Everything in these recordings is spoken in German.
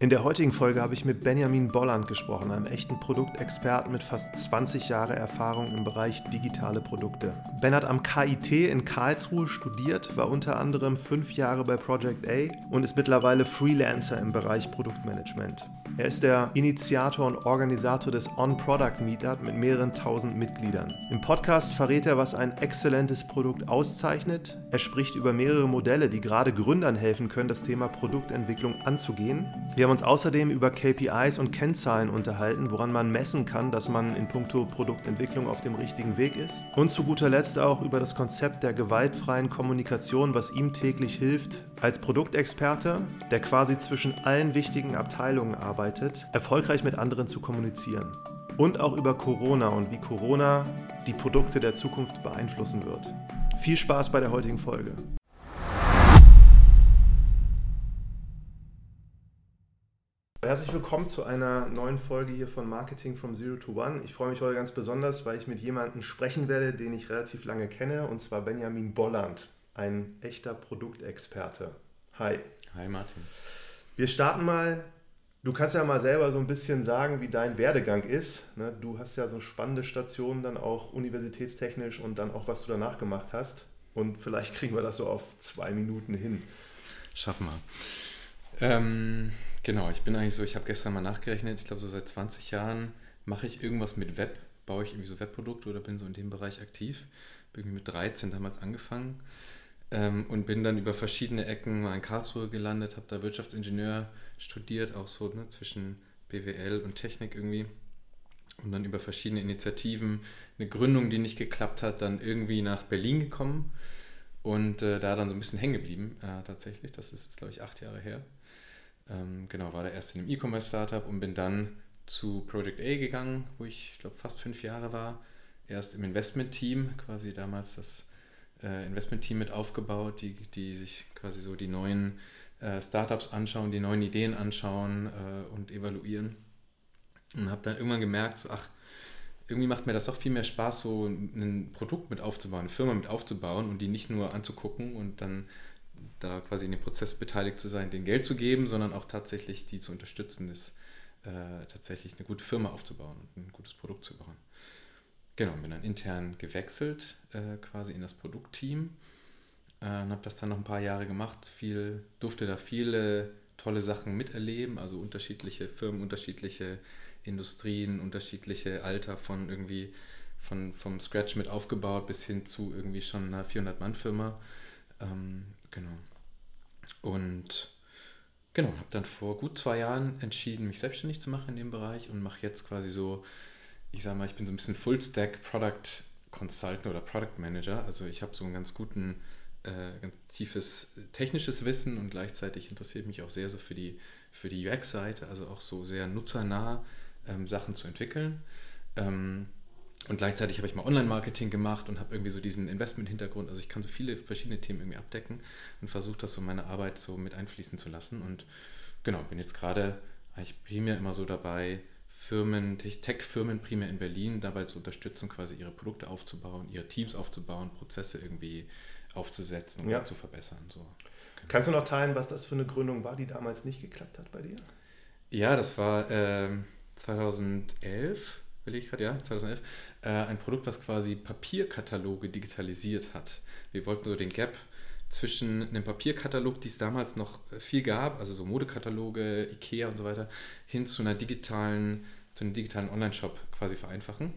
In der heutigen Folge habe ich mit Benjamin Bolland gesprochen, einem echten Produktexperten mit fast 20 Jahre Erfahrung im Bereich digitale Produkte. Ben hat am KIT in Karlsruhe studiert, war unter anderem fünf Jahre bei Project A und ist mittlerweile Freelancer im Bereich Produktmanagement. Er ist der Initiator und Organisator des On-Product Meetup mit mehreren tausend Mitgliedern. Im Podcast verrät er, was ein exzellentes Produkt auszeichnet. Er spricht über mehrere Modelle, die gerade Gründern helfen können, das Thema Produktentwicklung anzugehen. Wir haben uns außerdem über KPIs und Kennzahlen unterhalten, woran man messen kann, dass man in puncto Produktentwicklung auf dem richtigen Weg ist. Und zu guter Letzt auch über das Konzept der gewaltfreien Kommunikation, was ihm täglich hilft, als Produktexperte, der quasi zwischen allen wichtigen Abteilungen arbeitet, erfolgreich mit anderen zu kommunizieren. Und auch über Corona und wie Corona die Produkte der Zukunft beeinflussen wird. Viel Spaß bei der heutigen Folge. Herzlich willkommen zu einer neuen Folge hier von Marketing from Zero to One. Ich freue mich heute ganz besonders, weil ich mit jemandem sprechen werde, den ich relativ lange kenne, und zwar Benjamin Bolland ein echter Produktexperte. Hi. Hi Martin. Wir starten mal. Du kannst ja mal selber so ein bisschen sagen, wie dein Werdegang ist. Ne? Du hast ja so spannende Stationen dann auch universitätstechnisch und dann auch, was du danach gemacht hast. Und vielleicht kriegen wir das so auf zwei Minuten hin. Schaffen wir. Ähm, genau, ich bin eigentlich so, ich habe gestern mal nachgerechnet, ich glaube so seit 20 Jahren mache ich irgendwas mit Web, baue ich irgendwie so Webprodukte oder bin so in dem Bereich aktiv. Bin mit 13 damals angefangen ähm, und bin dann über verschiedene Ecken mal in Karlsruhe gelandet, habe da Wirtschaftsingenieur studiert, auch so ne, zwischen BWL und Technik irgendwie. Und dann über verschiedene Initiativen, eine Gründung, die nicht geklappt hat, dann irgendwie nach Berlin gekommen und äh, da dann so ein bisschen hängen geblieben, äh, tatsächlich. Das ist jetzt, glaube ich, acht Jahre her. Ähm, genau, war da erst in einem E-Commerce-Startup und bin dann zu Project A gegangen, wo ich, ich glaube, fast fünf Jahre war. Erst im Investment-Team, quasi damals das äh, Investment-Team mit aufgebaut, die, die sich quasi so die neuen äh, Startups anschauen, die neuen Ideen anschauen äh, und evaluieren. Und habe dann irgendwann gemerkt, so, ach, irgendwie macht mir das doch viel mehr Spaß, so ein Produkt mit aufzubauen, eine Firma mit aufzubauen und die nicht nur anzugucken und dann da quasi in dem Prozess beteiligt zu sein, den Geld zu geben, sondern auch tatsächlich die zu unterstützen, ist äh, tatsächlich eine gute Firma aufzubauen und ein gutes Produkt zu bauen. Genau, bin dann intern gewechselt, äh, quasi in das Produktteam äh, und habe das dann noch ein paar Jahre gemacht. Viel, durfte da viele tolle Sachen miterleben, also unterschiedliche Firmen, unterschiedliche Industrien, unterschiedliche Alter von irgendwie von, vom Scratch mit aufgebaut bis hin zu irgendwie schon einer 400-Mann-Firma. Ähm, genau. Und genau, habe dann vor gut zwei Jahren entschieden, mich selbstständig zu machen in dem Bereich und mache jetzt quasi so ich sage mal, ich bin so ein bisschen Full-Stack Product Consultant oder Product Manager. Also ich habe so ein ganz guten, äh, ganz tiefes technisches Wissen und gleichzeitig interessiert mich auch sehr so für die, für die UX-Seite, also auch so sehr nutzernah ähm, Sachen zu entwickeln. Ähm, und gleichzeitig habe ich mal Online-Marketing gemacht und habe irgendwie so diesen Investment-Hintergrund. Also ich kann so viele verschiedene Themen irgendwie abdecken und versuche das so meine Arbeit so mit einfließen zu lassen. Und genau, bin jetzt gerade eigentlich primär immer so dabei, Firmen, Tech-Firmen primär in Berlin dabei zu unterstützen, quasi ihre Produkte aufzubauen, ihre Teams aufzubauen, Prozesse irgendwie aufzusetzen und ja. zu verbessern. So. Genau. Kannst du noch teilen, was das für eine Gründung war, die damals nicht geklappt hat bei dir? Ja, das war äh, 2011, will ich gerade, ja, 2011, äh, ein Produkt, was quasi Papierkataloge digitalisiert hat. Wir wollten so den Gap zwischen einem Papierkatalog, die es damals noch viel gab, also so Modekataloge, Ikea und so weiter, hin zu einer digitalen, zu einem digitalen Online-Shop quasi vereinfachen.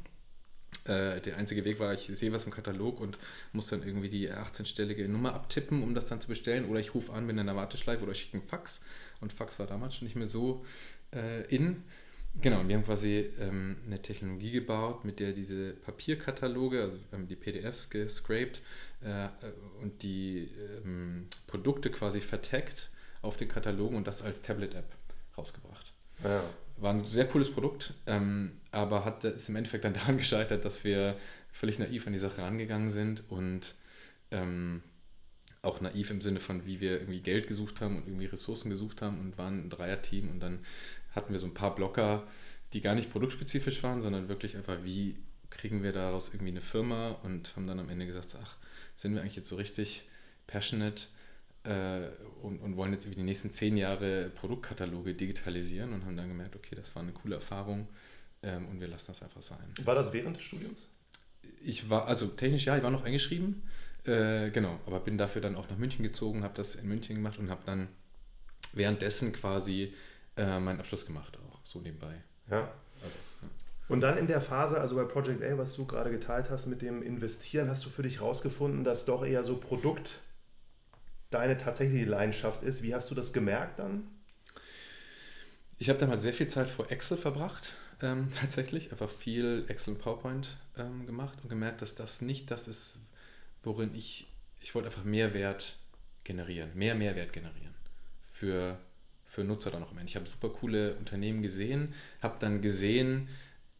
Äh, der einzige Weg war, ich sehe was im Katalog und muss dann irgendwie die 18-stellige Nummer abtippen, um das dann zu bestellen. Oder ich rufe an, bin in der Warteschleife oder schicke einen Fax. Und Fax war damals schon nicht mehr so äh, in. Genau, und wir haben quasi ähm, eine Technologie gebaut, mit der diese Papierkataloge, also wir haben die PDFs gescraped äh, und die ähm, Produkte quasi vertaggt auf den Katalogen und das als Tablet-App rausgebracht. Ja. War ein sehr cooles Produkt, ähm, aber hat, ist im Endeffekt dann daran gescheitert, dass wir völlig naiv an die Sache rangegangen sind und ähm, auch naiv im Sinne von, wie wir irgendwie Geld gesucht haben und irgendwie Ressourcen gesucht haben und waren ein Dreier-Team und dann hatten wir so ein paar Blocker, die gar nicht produktspezifisch waren, sondern wirklich einfach, wie kriegen wir daraus irgendwie eine Firma und haben dann am Ende gesagt, ach, sind wir eigentlich jetzt so richtig passionate äh, und, und wollen jetzt über die nächsten zehn Jahre Produktkataloge digitalisieren und haben dann gemerkt, okay, das war eine coole Erfahrung ähm, und wir lassen das einfach sein. War das während des Studiums? Ich war, also technisch ja, ich war noch eingeschrieben, äh, genau, aber bin dafür dann auch nach München gezogen, habe das in München gemacht und habe dann währenddessen quasi äh, meinen Abschluss gemacht, auch so nebenbei. Ja. Also, ja. Und dann in der Phase, also bei Project A, was du gerade geteilt hast mit dem Investieren, hast du für dich rausgefunden, dass doch eher so Produkt deine tatsächliche Leidenschaft ist. Wie hast du das gemerkt dann? Ich habe damals sehr viel Zeit vor Excel verbracht, ähm, tatsächlich. Einfach viel Excel und PowerPoint ähm, gemacht und gemerkt, dass das nicht das ist, worin ich, ich wollte einfach Mehrwert generieren, mehr Mehrwert generieren für, für Nutzer dann auch im Ende. Ich habe super coole Unternehmen gesehen, habe dann gesehen,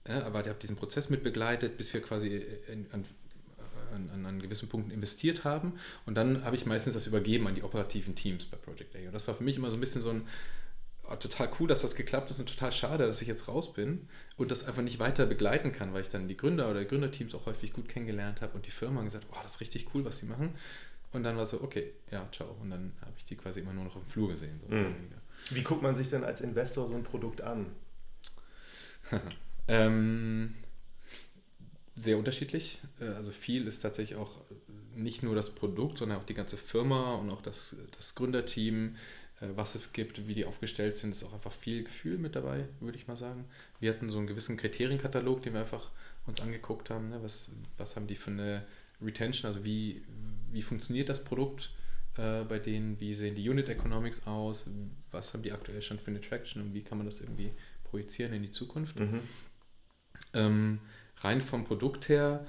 ja, aber ich habe diesen Prozess mit begleitet, bis wir quasi in, an an, an, gewissen Punkten investiert haben. Und dann habe ich meistens das übergeben an die operativen Teams bei Project A. Und das war für mich immer so ein bisschen so ein, oh, total cool, dass das geklappt ist und total schade, dass ich jetzt raus bin und das einfach nicht weiter begleiten kann, weil ich dann die Gründer oder Gründerteams auch häufig gut kennengelernt habe und die Firma gesagt, oh, das ist richtig cool, was sie machen. Und dann war es so, okay, ja, ciao. Und dann habe ich die quasi immer nur noch im Flur gesehen. So mhm. Wie guckt man sich denn als Investor so ein Produkt an? ähm, sehr unterschiedlich. Äh, also viel ist tatsächlich auch nicht nur das Produkt, sondern auch die ganze Firma und auch das, das Gründerteam, äh, was es gibt, wie die aufgestellt sind, ist auch einfach viel Gefühl mit dabei, würde ich mal sagen. Wir hatten so einen gewissen Kriterienkatalog, den wir einfach uns angeguckt haben. Ne? Was, was haben die für eine Retention, also wie, wie funktioniert das Produkt äh, bei denen, wie sehen die Unit Economics aus, was haben die aktuell schon für eine Traction und wie kann man das irgendwie projizieren in die Zukunft. Mhm. Ähm, rein vom Produkt her,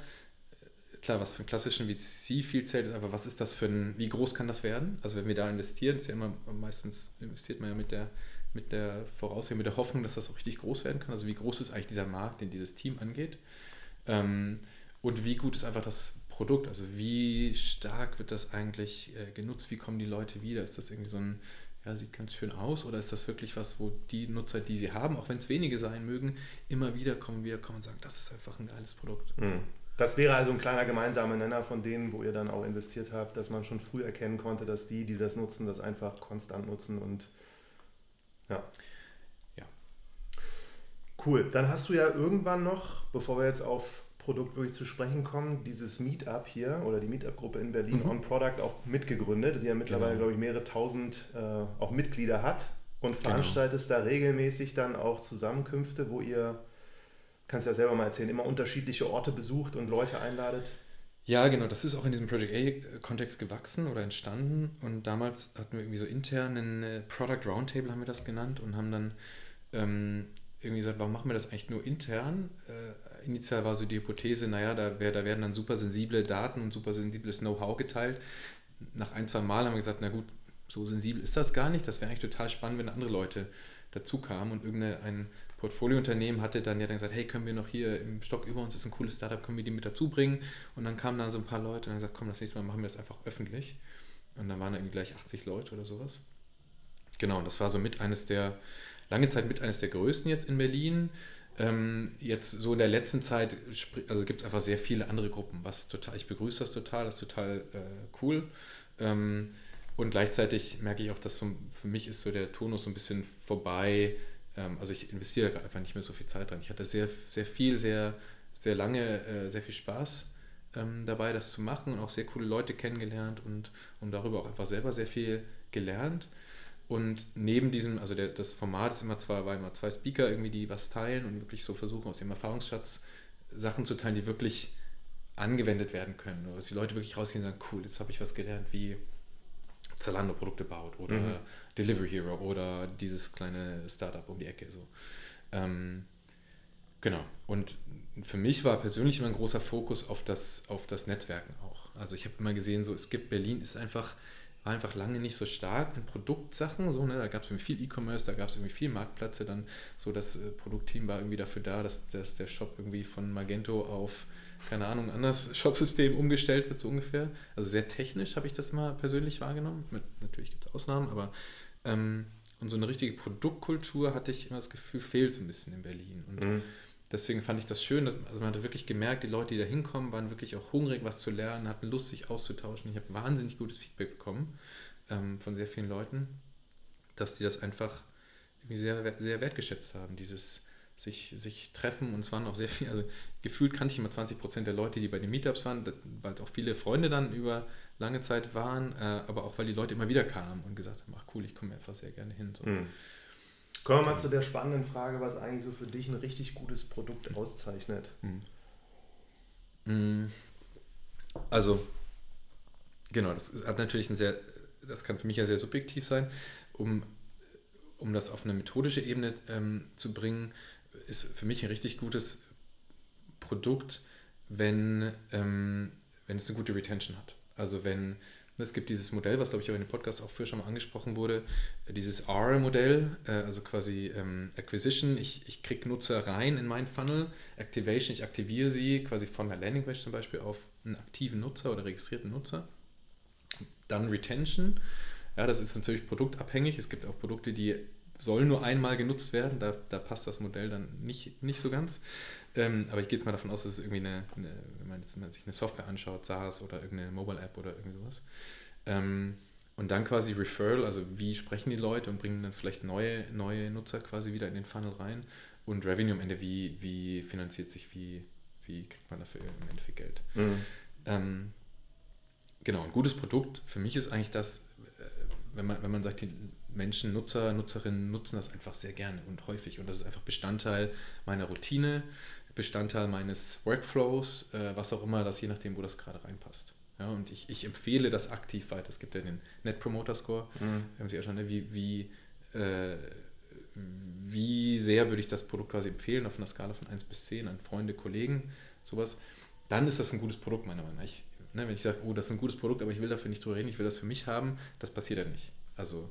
klar, was für einen klassischen VC viel zählt, ist einfach, was ist das für ein, wie groß kann das werden? Also wenn wir da investieren, ist ja immer meistens investiert man ja mit der, mit der Voraussehung, mit der Hoffnung, dass das auch richtig groß werden kann. Also wie groß ist eigentlich dieser Markt, den dieses Team angeht? Ähm, und wie gut ist einfach das Produkt? Also wie stark wird das eigentlich äh, genutzt? Wie kommen die Leute wieder? Ist das irgendwie so ein ja, sieht ganz schön aus oder ist das wirklich was, wo die Nutzer, die sie haben, auch wenn es wenige sein mögen, immer wieder kommen, wieder kommen und sagen, das ist einfach ein geiles Produkt. Mhm. Das wäre also ein kleiner gemeinsamer Nenner von denen, wo ihr dann auch investiert habt, dass man schon früh erkennen konnte, dass die, die das nutzen, das einfach konstant nutzen und ja. Ja. Cool. Dann hast du ja irgendwann noch, bevor wir jetzt auf Produkt wirklich zu sprechen kommen, dieses Meetup hier oder die Meetup-Gruppe in Berlin mhm. On Product auch mitgegründet, die ja mittlerweile, genau. glaube ich, mehrere tausend äh, auch Mitglieder hat und veranstaltest genau. da regelmäßig dann auch Zusammenkünfte, wo ihr, kannst ja selber mal erzählen, immer unterschiedliche Orte besucht und Leute einladet. Ja, genau, das ist auch in diesem Project A-Kontext gewachsen oder entstanden und damals hatten wir irgendwie so intern einen äh, Product Roundtable, haben wir das genannt und haben dann ähm, irgendwie gesagt, warum machen wir das eigentlich nur intern? Äh, initial war so die Hypothese, naja, da, wär, da werden dann super sensible Daten und super sensibles Know-how geteilt. Nach ein, zwei Mal haben wir gesagt, na gut, so sensibel ist das gar nicht. Das wäre eigentlich total spannend, wenn andere Leute dazu kamen und irgendein Portfoliounternehmen hatte dann ja dann gesagt, hey, können wir noch hier im Stock über uns ist ein cooles Startup, können wir die mit dazu bringen? Und dann kamen dann so ein paar Leute und haben gesagt, komm, das nächste Mal machen wir das einfach öffentlich. Und dann waren da irgendwie gleich 80 Leute oder sowas. Genau, und das war so mit eines der, lange Zeit mit eines der größten jetzt in Berlin. Ähm, jetzt so in der letzten Zeit, also gibt es einfach sehr viele andere Gruppen, was total, ich begrüße das total, das ist total äh, cool. Ähm, und gleichzeitig merke ich auch, dass so, für mich ist so der Tonus so ein bisschen vorbei. Ähm, also ich investiere gerade einfach nicht mehr so viel Zeit dran. Ich hatte sehr, sehr viel, sehr, sehr lange, äh, sehr viel Spaß ähm, dabei, das zu machen und auch sehr coole Leute kennengelernt und, und darüber auch einfach selber sehr viel gelernt. Und neben diesem, also der, das Format ist immer zwei, war immer zwei Speaker irgendwie, die was teilen und wirklich so versuchen, aus dem Erfahrungsschatz Sachen zu teilen, die wirklich angewendet werden können. Oder dass die Leute wirklich rausgehen und sagen, cool, jetzt habe ich was gelernt, wie Zalando Produkte baut oder mhm. Delivery Hero oder dieses kleine Startup um die Ecke. So. Ähm, genau. Und für mich war persönlich immer ein großer Fokus auf das, auf das Netzwerken auch. Also ich habe immer gesehen, so es gibt Berlin ist einfach war einfach lange nicht so stark in Produktsachen. So, ne? Da gab es viel E-Commerce, da gab es irgendwie viel Marktplätze. Dann so das äh, Produktteam war irgendwie dafür da, dass, dass der Shop irgendwie von Magento auf, keine Ahnung, anderes Shopsystem umgestellt wird, so ungefähr. Also sehr technisch habe ich das mal persönlich wahrgenommen. Mit, natürlich gibt es Ausnahmen, aber ähm, und so eine richtige Produktkultur hatte ich immer das Gefühl, fehlt so ein bisschen in Berlin. Und mhm deswegen fand ich das schön, dass also man hat wirklich gemerkt, die Leute, die da hinkommen, waren wirklich auch hungrig, was zu lernen, hatten Lust, sich auszutauschen. Ich habe wahnsinnig gutes Feedback bekommen. ähm, von sehr vielen Leuten, dass die das einfach irgendwie sehr, sehr wertgeschätzt haben, dieses sich, sich treffen und es waren auch sehr viele, also gefühlt kannte ich immer 20 Prozent der Leute, die bei den Meetups waren, weil es auch viele Freunde dann über lange Zeit waren, äh, aber auch weil die Leute immer wieder kamen und gesagt haben, ach cool, ich komme einfach sehr gerne hin. So. Mhm. Kommen wir mal zu der spannenden Frage, was eigentlich so für dich ein richtig gutes Produkt auszeichnet. Mhm. Also, genau, das hat natürlich ein sehr, das kann für mich ja sehr subjektiv sein, um, um das auf eine methodische Ebene ähm, zu bringen ist für mich ein richtig gutes Produkt, wenn, ähm, wenn es eine gute Retention hat. Also wenn es gibt dieses Modell, was glaube ich auch in dem Podcast auch früher schon mal angesprochen wurde, dieses R-Modell, äh, also quasi ähm, Acquisition, ich, ich kriege Nutzer rein in meinen Funnel, Activation, ich aktiviere sie quasi von der Landingpage zum Beispiel auf einen aktiven Nutzer oder registrierten Nutzer. Dann Retention, ja, das ist natürlich produktabhängig. Es gibt auch Produkte, die soll nur einmal genutzt werden. Da, da passt das Modell dann nicht, nicht so ganz. Ähm, aber ich gehe jetzt mal davon aus, dass es irgendwie eine, eine wenn man jetzt sich eine Software anschaut, SaaS oder irgendeine Mobile App oder irgend sowas. Ähm, und dann quasi Referral, also wie sprechen die Leute und bringen dann vielleicht neue, neue Nutzer quasi wieder in den Funnel rein. Und Revenue am Ende, wie, wie finanziert sich, wie, wie kriegt man dafür im Endeffekt Geld. Mhm. Ähm, genau, ein gutes Produkt für mich ist eigentlich das, äh, wenn man, wenn man sagt, die Menschen, Nutzer, Nutzerinnen nutzen das einfach sehr gerne und häufig. Und das ist einfach Bestandteil meiner Routine, Bestandteil meines Workflows, äh, was auch immer das, je nachdem, wo das gerade reinpasst. Ja, und ich, ich empfehle das aktiv weiter. Es gibt ja den Net Promoter Score. Mhm. Haben Sie ja schon, ne, wie, wie, äh, wie sehr würde ich das Produkt quasi empfehlen auf einer Skala von 1 bis 10 an Freunde, Kollegen, sowas. Dann ist das ein gutes Produkt, meiner Meinung nach. Ich, ne, wenn ich sage, oh, das ist ein gutes Produkt, aber ich will dafür nicht drüber reden, ich will das für mich haben, das passiert ja nicht. Also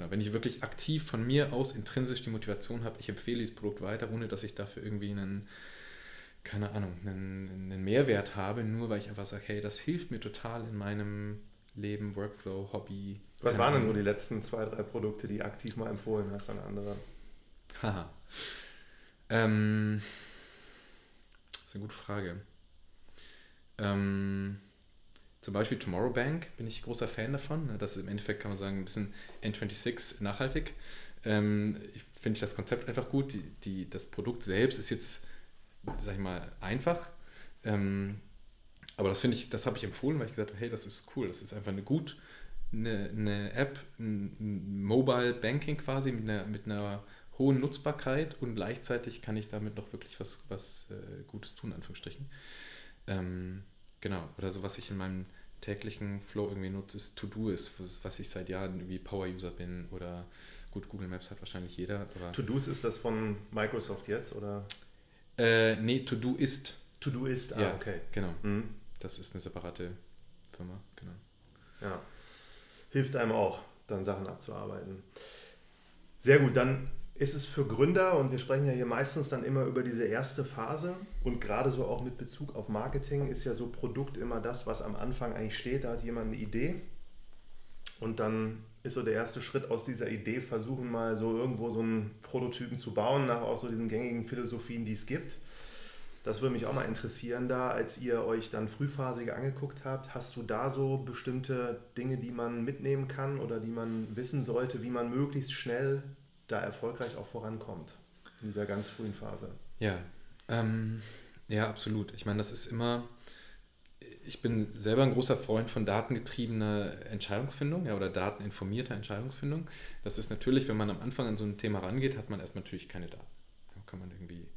Genau, wenn ich wirklich aktiv von mir aus intrinsisch die Motivation habe, ich empfehle dieses Produkt weiter, ohne dass ich dafür irgendwie einen, keine Ahnung, einen, einen Mehrwert habe, nur weil ich einfach sage, hey, das hilft mir total in meinem Leben, Workflow, Hobby. Was waren denn so die letzten zwei, drei Produkte, die aktiv mal empfohlen hast an andere? Haha. Ähm, das ist eine gute Frage. Ähm, zum Beispiel Tomorrow Bank bin ich großer Fan davon. Ne? Das ist im Endeffekt, kann man sagen, ein bisschen N26 nachhaltig. Ähm, ich finde das Konzept einfach gut. Die, die, das Produkt selbst ist jetzt, sag ich mal, einfach. Ähm, aber das finde ich, das habe ich empfohlen, weil ich gesagt habe, hey, das ist cool. Das ist einfach eine gut, eine, eine App, ein Mobile Banking quasi mit einer, mit einer hohen Nutzbarkeit und gleichzeitig kann ich damit noch wirklich was, was äh, Gutes tun, Anführungsstrichen. Ähm, Genau. Oder so, was ich in meinem täglichen Flow irgendwie nutze, ist To-Do-Ist, was ich seit Jahren irgendwie Power-User bin oder gut, Google Maps hat wahrscheinlich jeder. To-Do's ist das von Microsoft jetzt oder? Äh, nee, To-Do ist. To-Do ist, ah, ja, okay. Genau. Mhm. Das ist eine separate Firma, genau. Ja. Hilft einem auch, dann Sachen abzuarbeiten. Sehr gut, dann ist es für Gründer, und wir sprechen ja hier meistens dann immer über diese erste Phase und gerade so auch mit Bezug auf Marketing ist ja so Produkt immer das, was am Anfang eigentlich steht. Da hat jemand eine Idee und dann ist so der erste Schritt aus dieser Idee, versuchen mal so irgendwo so einen Prototypen zu bauen, nach auch so diesen gängigen Philosophien, die es gibt. Das würde mich auch mal interessieren, da als ihr euch dann frühphasig angeguckt habt, hast du da so bestimmte Dinge, die man mitnehmen kann oder die man wissen sollte, wie man möglichst schnell da erfolgreich auch vorankommt in dieser ganz frühen Phase. Ja, ähm, ja, absolut. Ich meine, das ist immer, ich bin selber ein großer Freund von datengetriebener Entscheidungsfindung ja, oder dateninformierter Entscheidungsfindung. Das ist natürlich, wenn man am Anfang an so ein Thema rangeht, hat man erstmal natürlich keine Daten. Da kann man irgendwie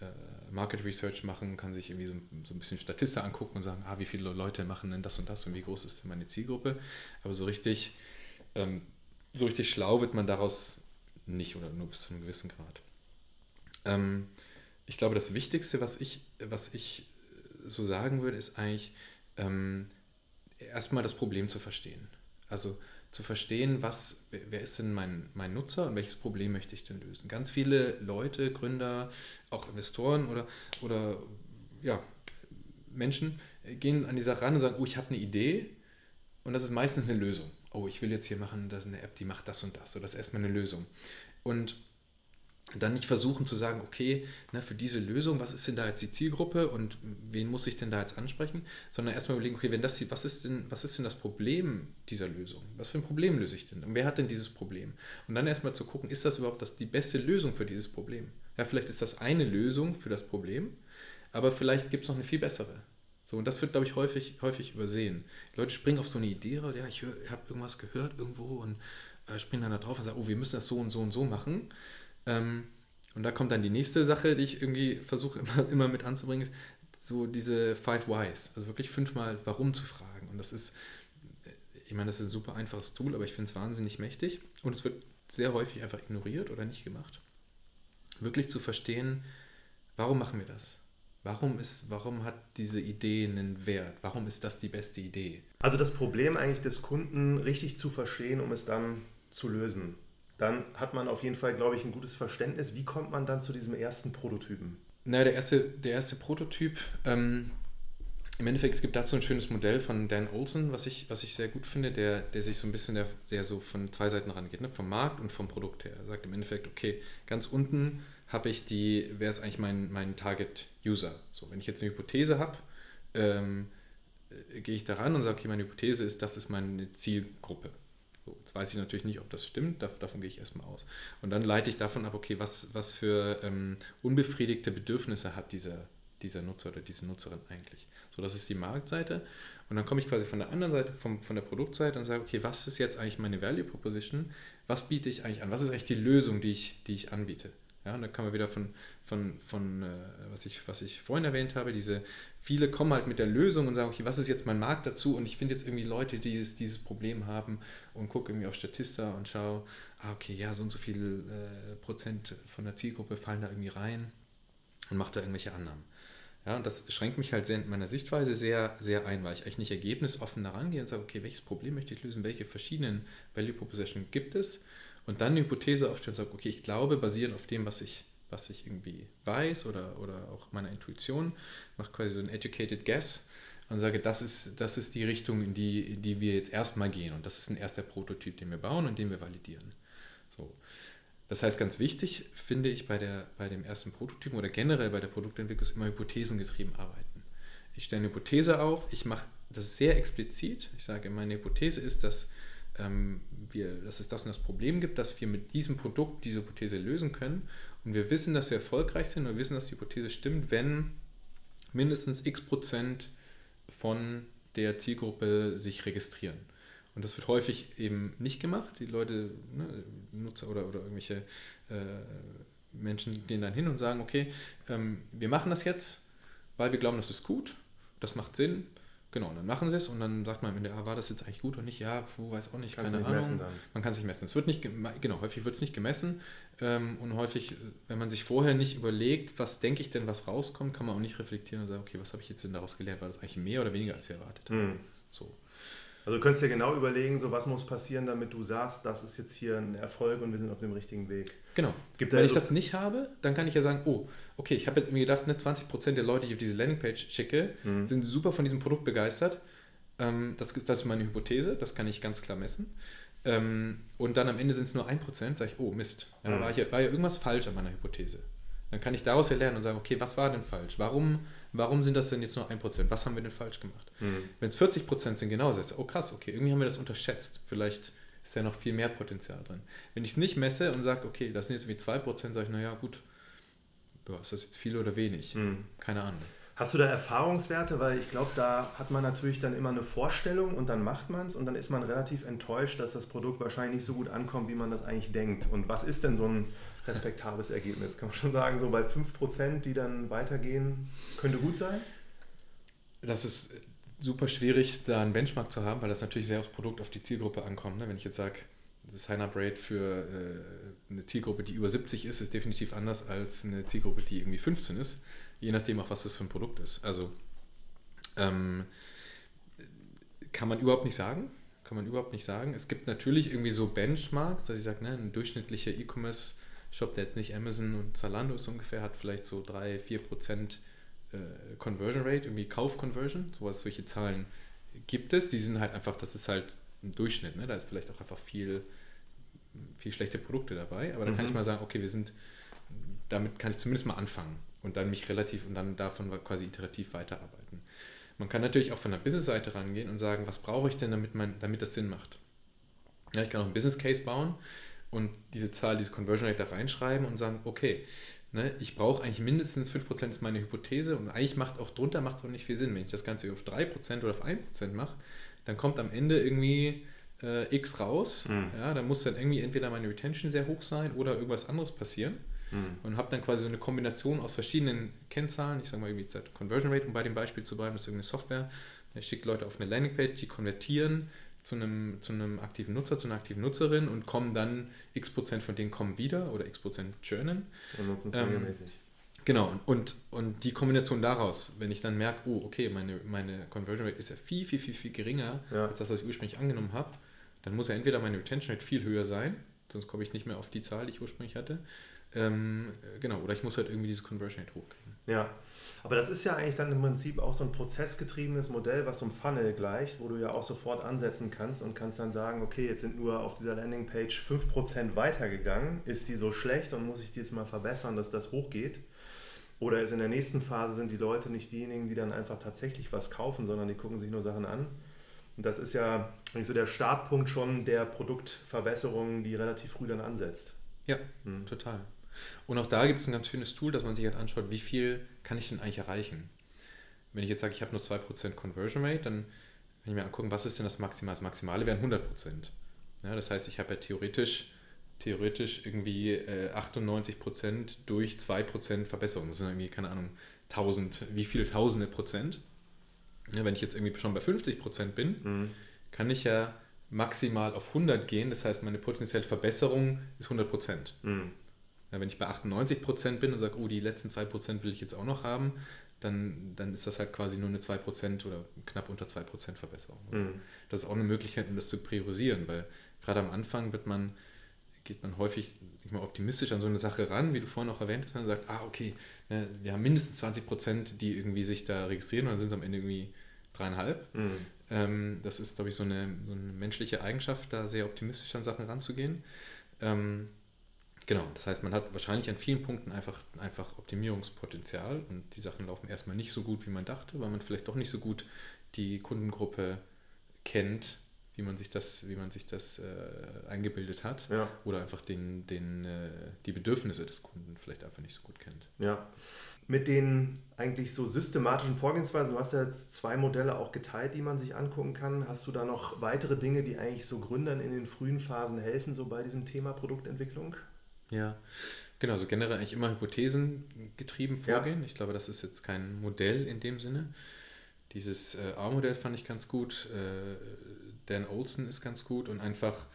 äh, Market Research machen, kann sich irgendwie so, so ein bisschen Statista angucken und sagen, ah, wie viele Leute machen denn das und das und wie groß ist denn meine Zielgruppe. Aber so richtig, ähm, so richtig schlau wird man daraus nicht oder nur bis zu einem gewissen Grad. Ähm, ich glaube, das Wichtigste, was ich, was ich so sagen würde, ist eigentlich ähm, erstmal das Problem zu verstehen. Also zu verstehen, was, wer ist denn mein, mein Nutzer und welches Problem möchte ich denn lösen. Ganz viele Leute, Gründer, auch Investoren oder, oder ja, Menschen gehen an die Sache ran und sagen, oh, ich habe eine Idee und das ist meistens eine Lösung oh, ich will jetzt hier machen, das ist eine App, die macht das und das. So, das ist erstmal eine Lösung. Und dann nicht versuchen zu sagen, okay, na, für diese Lösung, was ist denn da jetzt die Zielgruppe und wen muss ich denn da jetzt ansprechen, sondern erstmal überlegen, okay, wenn das was ist denn, was ist denn das Problem dieser Lösung? Was für ein Problem löse ich denn? Und wer hat denn dieses Problem? Und dann erstmal zu gucken, ist das überhaupt das, die beste Lösung für dieses Problem? Ja, vielleicht ist das eine Lösung für das Problem, aber vielleicht gibt es noch eine viel bessere. So, und das wird, glaube ich, häufig, häufig übersehen. Die Leute springen auf so eine Idee, ja, ich habe irgendwas gehört irgendwo und äh, springen dann da drauf und sagen, oh, wir müssen das so und so und so machen. Ähm, und da kommt dann die nächste Sache, die ich irgendwie versuche immer, immer mit anzubringen, ist so diese Five Whys. Also wirklich fünfmal Warum zu fragen. Und das ist, ich meine, das ist ein super einfaches Tool, aber ich finde es wahnsinnig mächtig. Und es wird sehr häufig einfach ignoriert oder nicht gemacht. Wirklich zu verstehen, warum machen wir das? Warum, ist, warum hat diese Idee einen Wert? Warum ist das die beste Idee? Also das Problem eigentlich des Kunden richtig zu verstehen, um es dann zu lösen dann hat man auf jeden Fall, glaube ich, ein gutes Verständnis. Wie kommt man dann zu diesem ersten Prototypen? Naja, der erste, der erste Prototyp, ähm, im Endeffekt, es gibt dazu ein schönes Modell von Dan Olson, was ich, was ich sehr gut finde, der, der sich so ein bisschen, der, der so von zwei Seiten rangeht, ne? vom Markt und vom Produkt her. Er sagt im Endeffekt, okay, ganz unten habe ich die, wer ist eigentlich mein, mein Target-User? So, wenn ich jetzt eine Hypothese habe, ähm, äh, gehe ich daran und sage, okay, meine Hypothese ist, das ist meine Zielgruppe. So, jetzt weiß ich natürlich nicht, ob das stimmt, davon gehe ich erstmal aus. Und dann leite ich davon ab, okay, was, was für ähm, unbefriedigte Bedürfnisse hat dieser, dieser Nutzer oder diese Nutzerin eigentlich. So, das ist die Marktseite. Und dann komme ich quasi von der anderen Seite, vom, von der Produktseite und sage, okay, was ist jetzt eigentlich meine Value Proposition? Was biete ich eigentlich an? Was ist eigentlich die Lösung, die ich, die ich anbiete? Ja, und dann kann man wieder von, von, von äh, was, ich, was ich vorhin erwähnt habe, diese, viele kommen halt mit der Lösung und sagen, okay, was ist jetzt mein Markt dazu? Und ich finde jetzt irgendwie Leute, die dieses, dieses Problem haben und gucke irgendwie auf Statista und schaue, ah, okay, ja, so und so viel äh, Prozent von der Zielgruppe fallen da irgendwie rein und mache da irgendwelche Annahmen. Ja, und das schränkt mich halt sehr in meiner Sichtweise sehr, sehr ein, weil ich eigentlich nicht ergebnisoffen daran gehe und sage, okay, welches Problem möchte ich lösen, welche verschiedenen Value Proposition gibt es und dann eine Hypothese aufstellen und sagen, okay, ich glaube, basierend auf dem, was ich, was ich irgendwie weiß oder, oder auch meiner Intuition, mache quasi so ein educated guess und sage, das ist, das ist die Richtung, in die, in die wir jetzt erstmal gehen und das ist ein erster Prototyp, den wir bauen und den wir validieren. So. Das heißt, ganz wichtig finde ich bei, der, bei dem ersten Prototypen oder generell bei der Produktentwicklung ist immer hypothesengetrieben arbeiten. Ich stelle eine Hypothese auf, ich mache das sehr explizit. Ich sage, meine Hypothese ist, dass ähm, wir, dass es das und das Problem gibt, dass wir mit diesem Produkt diese Hypothese lösen können. Und wir wissen, dass wir erfolgreich sind und wir wissen, dass die Hypothese stimmt, wenn mindestens x Prozent von der Zielgruppe sich registrieren. Und das wird häufig eben nicht gemacht. Die Leute, ne, Nutzer oder, oder irgendwelche äh, Menschen gehen dann hin und sagen, okay, ähm, wir machen das jetzt, weil wir glauben, das ist gut, das macht Sinn Genau, dann machen sie es und dann sagt man am Ende, ah, war das jetzt eigentlich gut oder nicht? Ja, wo weiß auch nicht, Kannst keine Ahnung. Man kann sich messen. Es wird nicht, genau, häufig wird es nicht gemessen ähm, und häufig, wenn man sich vorher nicht überlegt, was denke ich denn, was rauskommt, kann man auch nicht reflektieren und sagen, okay, was habe ich jetzt denn daraus gelernt? War das eigentlich mehr oder weniger, als wir erwartet haben? Mhm. So. Also du könntest dir genau überlegen, so was muss passieren, damit du sagst, das ist jetzt hier ein Erfolg und wir sind auf dem richtigen Weg. Genau. Gibt Wenn ich das nicht habe, dann kann ich ja sagen, oh, okay, ich habe mir gedacht, ne, 20% der Leute, die ich auf diese Landingpage schicke, mhm. sind super von diesem Produkt begeistert. Ähm, das, das ist meine Hypothese, das kann ich ganz klar messen. Ähm, und dann am Ende sind es nur 1%, sage ich, oh Mist, ja, mhm. war, hier, war ja irgendwas falsch an meiner Hypothese. Dann kann ich daraus ja lernen und sagen, okay, was war denn falsch? Warum, warum sind das denn jetzt nur 1%? Was haben wir denn falsch gemacht? Mhm. Wenn es 40% sind, genauso ist oh krass, okay, irgendwie haben wir das unterschätzt. Vielleicht ist ja noch viel mehr Potenzial drin. Wenn ich es nicht messe und sage, okay, das sind jetzt wie 2%, sage ich, naja, gut, du hast das jetzt viel oder wenig? Mhm. Keine Ahnung. Hast du da Erfahrungswerte? Weil ich glaube, da hat man natürlich dann immer eine Vorstellung und dann macht man es und dann ist man relativ enttäuscht, dass das Produkt wahrscheinlich nicht so gut ankommt, wie man das eigentlich denkt. Und was ist denn so ein respektables Ergebnis. Kann man schon sagen, so bei 5%, die dann weitergehen, könnte gut sein? Das ist super schwierig, da einen Benchmark zu haben, weil das natürlich sehr aufs Produkt, auf die Zielgruppe ankommt. Ne? Wenn ich jetzt sage, das Sign-up-Rate für äh, eine Zielgruppe, die über 70 ist, ist definitiv anders als eine Zielgruppe, die irgendwie 15 ist, je nachdem auch, was das für ein Produkt ist. Also ähm, kann man überhaupt nicht sagen. Kann man überhaupt nicht sagen. Es gibt natürlich irgendwie so Benchmarks, dass ich sage, ne, ein durchschnittlicher E-Commerce Shop, der jetzt nicht Amazon und Zalando ist ungefähr, hat vielleicht so 3-4% äh, Conversion Rate, irgendwie Kauf-Conversion, sowas, solche Zahlen gibt es. Die sind halt einfach, das ist halt ein Durchschnitt, ne? da ist vielleicht auch einfach viel, viel schlechte Produkte dabei, aber da mhm. kann ich mhm. mal sagen, okay, wir sind damit kann ich zumindest mal anfangen und dann mich relativ und dann davon quasi iterativ weiterarbeiten. Man kann natürlich auch von der Business-Seite rangehen und sagen, was brauche ich denn, damit, man, damit das Sinn macht. Ja, ich kann auch einen Business Case bauen und diese Zahl, diese Conversion Rate da reinschreiben und sagen, okay, ne, ich brauche eigentlich mindestens 5% ist meine Hypothese und eigentlich macht auch drunter macht es auch nicht viel Sinn. Wenn ich das Ganze auf 3% oder auf 1% mache, dann kommt am Ende irgendwie äh, X raus. Mhm. Ja, dann muss dann irgendwie entweder meine Retention sehr hoch sein oder irgendwas anderes passieren. Mhm. Und habe dann quasi so eine Kombination aus verschiedenen Kennzahlen. Ich sage mal irgendwie Conversion Rate, um bei dem Beispiel zu bleiben, das ist irgendeine Software. Ich schicke Leute auf eine Landingpage, die konvertieren zu einem, zu einem aktiven Nutzer, zu einer aktiven Nutzerin und kommen dann x Prozent von denen kommen wieder oder x Prozent churnen. Und nutzen es ähm, regelmäßig. Genau, und, und die Kombination daraus, wenn ich dann merke, oh, okay, meine, meine Conversion Rate ist ja viel, viel, viel, viel geringer ja. als das, was ich ursprünglich angenommen habe, dann muss ja entweder meine Retention Rate viel höher sein, sonst komme ich nicht mehr auf die Zahl, die ich ursprünglich hatte. Ähm, genau, oder ich muss halt irgendwie diese Conversion Rate hochkriegen. Ja, aber das ist ja eigentlich dann im Prinzip auch so ein prozessgetriebenes Modell, was so ein Funnel gleicht, wo du ja auch sofort ansetzen kannst und kannst dann sagen, okay, jetzt sind nur auf dieser Landingpage 5% weitergegangen, ist die so schlecht und muss ich die jetzt mal verbessern, dass das hochgeht? Oder ist in der nächsten Phase sind die Leute nicht diejenigen, die dann einfach tatsächlich was kaufen, sondern die gucken sich nur Sachen an. Und das ist ja so der Startpunkt schon der Produktverbesserung, die relativ früh dann ansetzt. Ja, hm. total. Und auch da gibt es ein ganz schönes Tool, dass man sich halt anschaut, wie viel kann ich denn eigentlich erreichen. Wenn ich jetzt sage, ich habe nur 2% Conversion Rate, dann kann ich mir angucken, was ist denn das Maximale? Das Maximale wären 100%. Ja, das heißt, ich habe ja theoretisch, theoretisch irgendwie äh, 98% durch 2% Verbesserung. Das sind irgendwie, keine Ahnung, 1000, wie viele tausende Prozent. Ja, wenn ich jetzt irgendwie schon bei 50% bin, mhm. kann ich ja maximal auf 100 gehen. Das heißt, meine potenzielle Verbesserung ist 100%. Mhm. Ja, wenn ich bei 98% bin und sage, oh, die letzten 2% will ich jetzt auch noch haben, dann, dann ist das halt quasi nur eine 2% oder knapp unter 2% Verbesserung. Mhm. Das ist auch eine Möglichkeit, um das zu priorisieren, weil gerade am Anfang wird man, geht man häufig mal optimistisch an so eine Sache ran, wie du vorhin auch erwähnt hast, und sagt, ah, okay, ne, wir haben mindestens 20% die irgendwie sich da registrieren und dann sind es am Ende irgendwie dreieinhalb. Mhm. Ähm, das ist, glaube ich, so eine, so eine, menschliche Eigenschaft, da sehr optimistisch an Sachen ranzugehen. Ähm, Genau, das heißt, man hat wahrscheinlich an vielen Punkten einfach, einfach Optimierungspotenzial und die Sachen laufen erstmal nicht so gut, wie man dachte, weil man vielleicht doch nicht so gut die Kundengruppe kennt, wie man sich das, wie man sich das äh, eingebildet hat ja. oder einfach den, den, äh, die Bedürfnisse des Kunden vielleicht einfach nicht so gut kennt. Ja. Mit den eigentlich so systematischen Vorgehensweisen, du hast ja jetzt zwei Modelle auch geteilt, die man sich angucken kann. Hast du da noch weitere Dinge, die eigentlich so Gründern in den frühen Phasen helfen, so bei diesem Thema Produktentwicklung? Ja, genau, also generell eigentlich immer hypothesengetrieben vorgehen. Ja. Ich glaube, das ist jetzt kein Modell in dem Sinne. Dieses äh, A-Modell fand ich ganz gut. Äh, Dan Olson ist ganz gut und einfach,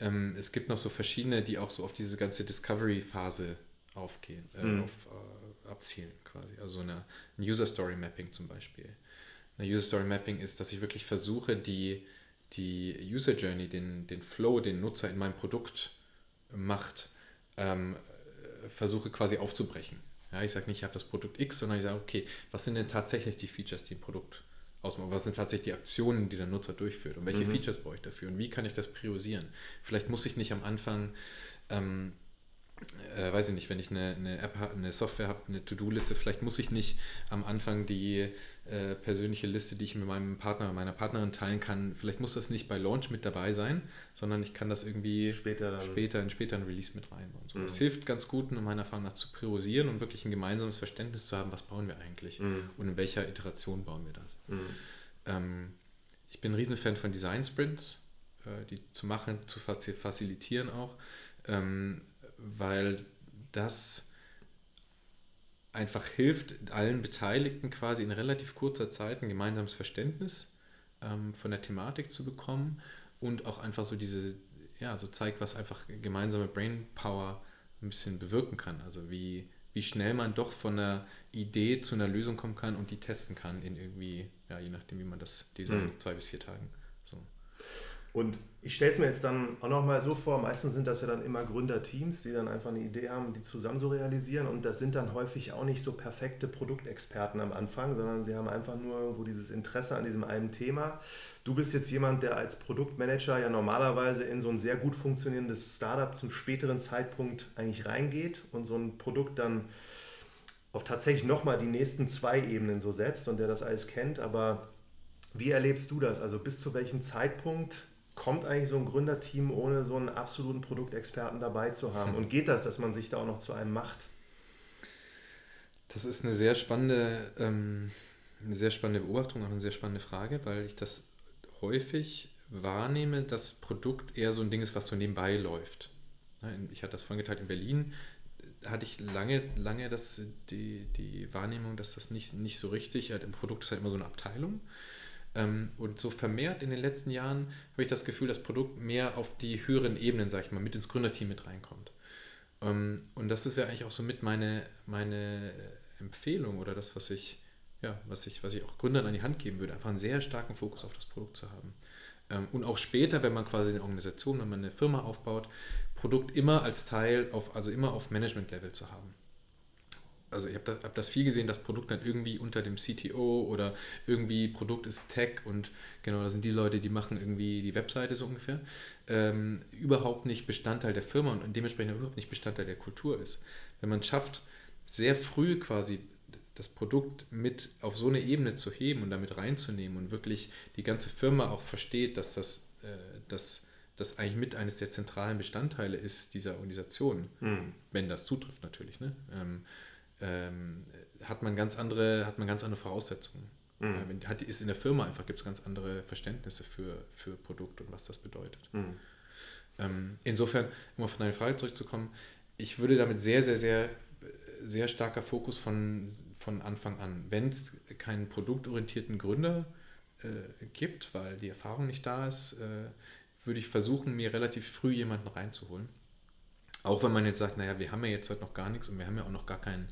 ähm, es gibt noch so verschiedene, die auch so auf diese ganze Discovery-Phase aufgehen, äh, mhm. auf, äh, abzielen quasi. Also eine, ein User Story Mapping zum Beispiel. Ein User Story Mapping ist, dass ich wirklich versuche, die, die User Journey, den, den Flow, den Nutzer in meinem Produkt macht, ähm, versuche quasi aufzubrechen. Ja, ich sage nicht, ich habe das Produkt X, sondern ich sage, okay, was sind denn tatsächlich die Features, die ein Produkt ausmachen? Was sind tatsächlich die Aktionen, die der Nutzer durchführt? Und welche mhm. Features brauche ich dafür? Und wie kann ich das priorisieren? Vielleicht muss ich nicht am Anfang ähm, äh, weiß ich nicht, wenn ich eine, eine App habe, eine Software habe, eine To-Do-Liste, vielleicht muss ich nicht am Anfang die äh, persönliche Liste, die ich mit meinem Partner, meiner Partnerin teilen kann, vielleicht muss das nicht bei Launch mit dabei sein, sondern ich kann das irgendwie später, später in später ein Release mit reinbauen. So, mhm. Das hilft ganz gut, in meiner Erfahrung nach zu priorisieren und wirklich ein gemeinsames Verständnis zu haben, was bauen wir eigentlich mhm. und in welcher Iteration bauen wir das. Mhm. Ähm, ich bin ein Riesenfan von Design Sprints, äh, die zu machen, zu facilitieren auch. Ähm, weil das einfach hilft, allen Beteiligten quasi in relativ kurzer Zeit ein gemeinsames Verständnis ähm, von der Thematik zu bekommen und auch einfach so diese, ja, so zeigt, was einfach gemeinsame Brainpower ein bisschen bewirken kann. Also wie, wie schnell man doch von einer Idee zu einer Lösung kommen kann und die testen kann in irgendwie, ja, je nachdem, wie man das, diese mhm. zwei bis vier Tagen. So. Und ich stelle es mir jetzt dann auch nochmal so vor, meistens sind das ja dann immer Gründerteams, die dann einfach eine Idee haben, die zusammen so realisieren. Und das sind dann häufig auch nicht so perfekte Produktexperten am Anfang, sondern sie haben einfach nur irgendwo dieses Interesse an diesem einen Thema. Du bist jetzt jemand, der als Produktmanager ja normalerweise in so ein sehr gut funktionierendes Startup zum späteren Zeitpunkt eigentlich reingeht und so ein Produkt dann auf tatsächlich nochmal die nächsten zwei Ebenen so setzt und der das alles kennt. Aber wie erlebst du das? Also bis zu welchem Zeitpunkt kommt eigentlich so ein Gründerteam, ohne so einen absoluten Produktexperten dabei zu haben? Und geht das, dass man sich da auch noch zu einem macht? Das ist eine sehr spannende, ähm, eine sehr spannende Beobachtung, auch eine sehr spannende Frage, weil ich das häufig wahrnehme, dass Produkt eher so ein Ding ist, was so nebenbei läuft. Ich hatte das vorhin geteilt in Berlin, hatte ich lange, lange das, die, die Wahrnehmung, dass das nicht, nicht so richtig, halt im Produkt ist halt immer so eine Abteilung. Ähm, und so vermehrt in den letzten Jahren habe ich das Gefühl, dass das Produkt mehr auf die höheren Ebenen, sag ich mal, mit ins Gründerteam mit reinkommt. Ähm, und das ist ja eigentlich auch so mit meine, meine Empfehlung oder das, was ich, ja, was ich, was ich auch Gründern an die Hand geben würde, einfach einen sehr starken Fokus auf das Produkt zu haben. Ähm, und auch später, wenn man quasi eine Organisation, wenn man eine Firma aufbaut, Produkt immer als Teil auf, also immer auf Management-Level zu haben also ich habe das, hab das, viel gesehen, das Produkt dann irgendwie unter dem CTO oder irgendwie Produkt ist Tech und genau, das sind die Leute, die machen irgendwie die Webseite so ungefähr, ähm, überhaupt nicht Bestandteil der Firma und dementsprechend überhaupt nicht Bestandteil der Kultur ist. Wenn man schafft, sehr früh quasi das Produkt mit auf so eine Ebene zu heben und damit reinzunehmen und wirklich die ganze Firma auch versteht, dass das, äh, das, das eigentlich mit eines der zentralen Bestandteile ist dieser Organisation, mhm. wenn das zutrifft natürlich. Ne? Ähm, ähm, hat man ganz andere, hat man ganz andere Voraussetzungen. Mhm. Wenn, hat, ist in der Firma einfach, gibt es ganz andere Verständnisse für, für Produkt und was das bedeutet. Mhm. Ähm, insofern, um auf deine Frage zurückzukommen, ich würde damit sehr, sehr, sehr, sehr starker Fokus von, von Anfang an. Wenn es keinen produktorientierten Gründer äh, gibt, weil die Erfahrung nicht da ist, äh, würde ich versuchen, mir relativ früh jemanden reinzuholen auch wenn man jetzt sagt, naja, wir haben ja jetzt halt noch gar nichts und wir haben ja auch noch gar kein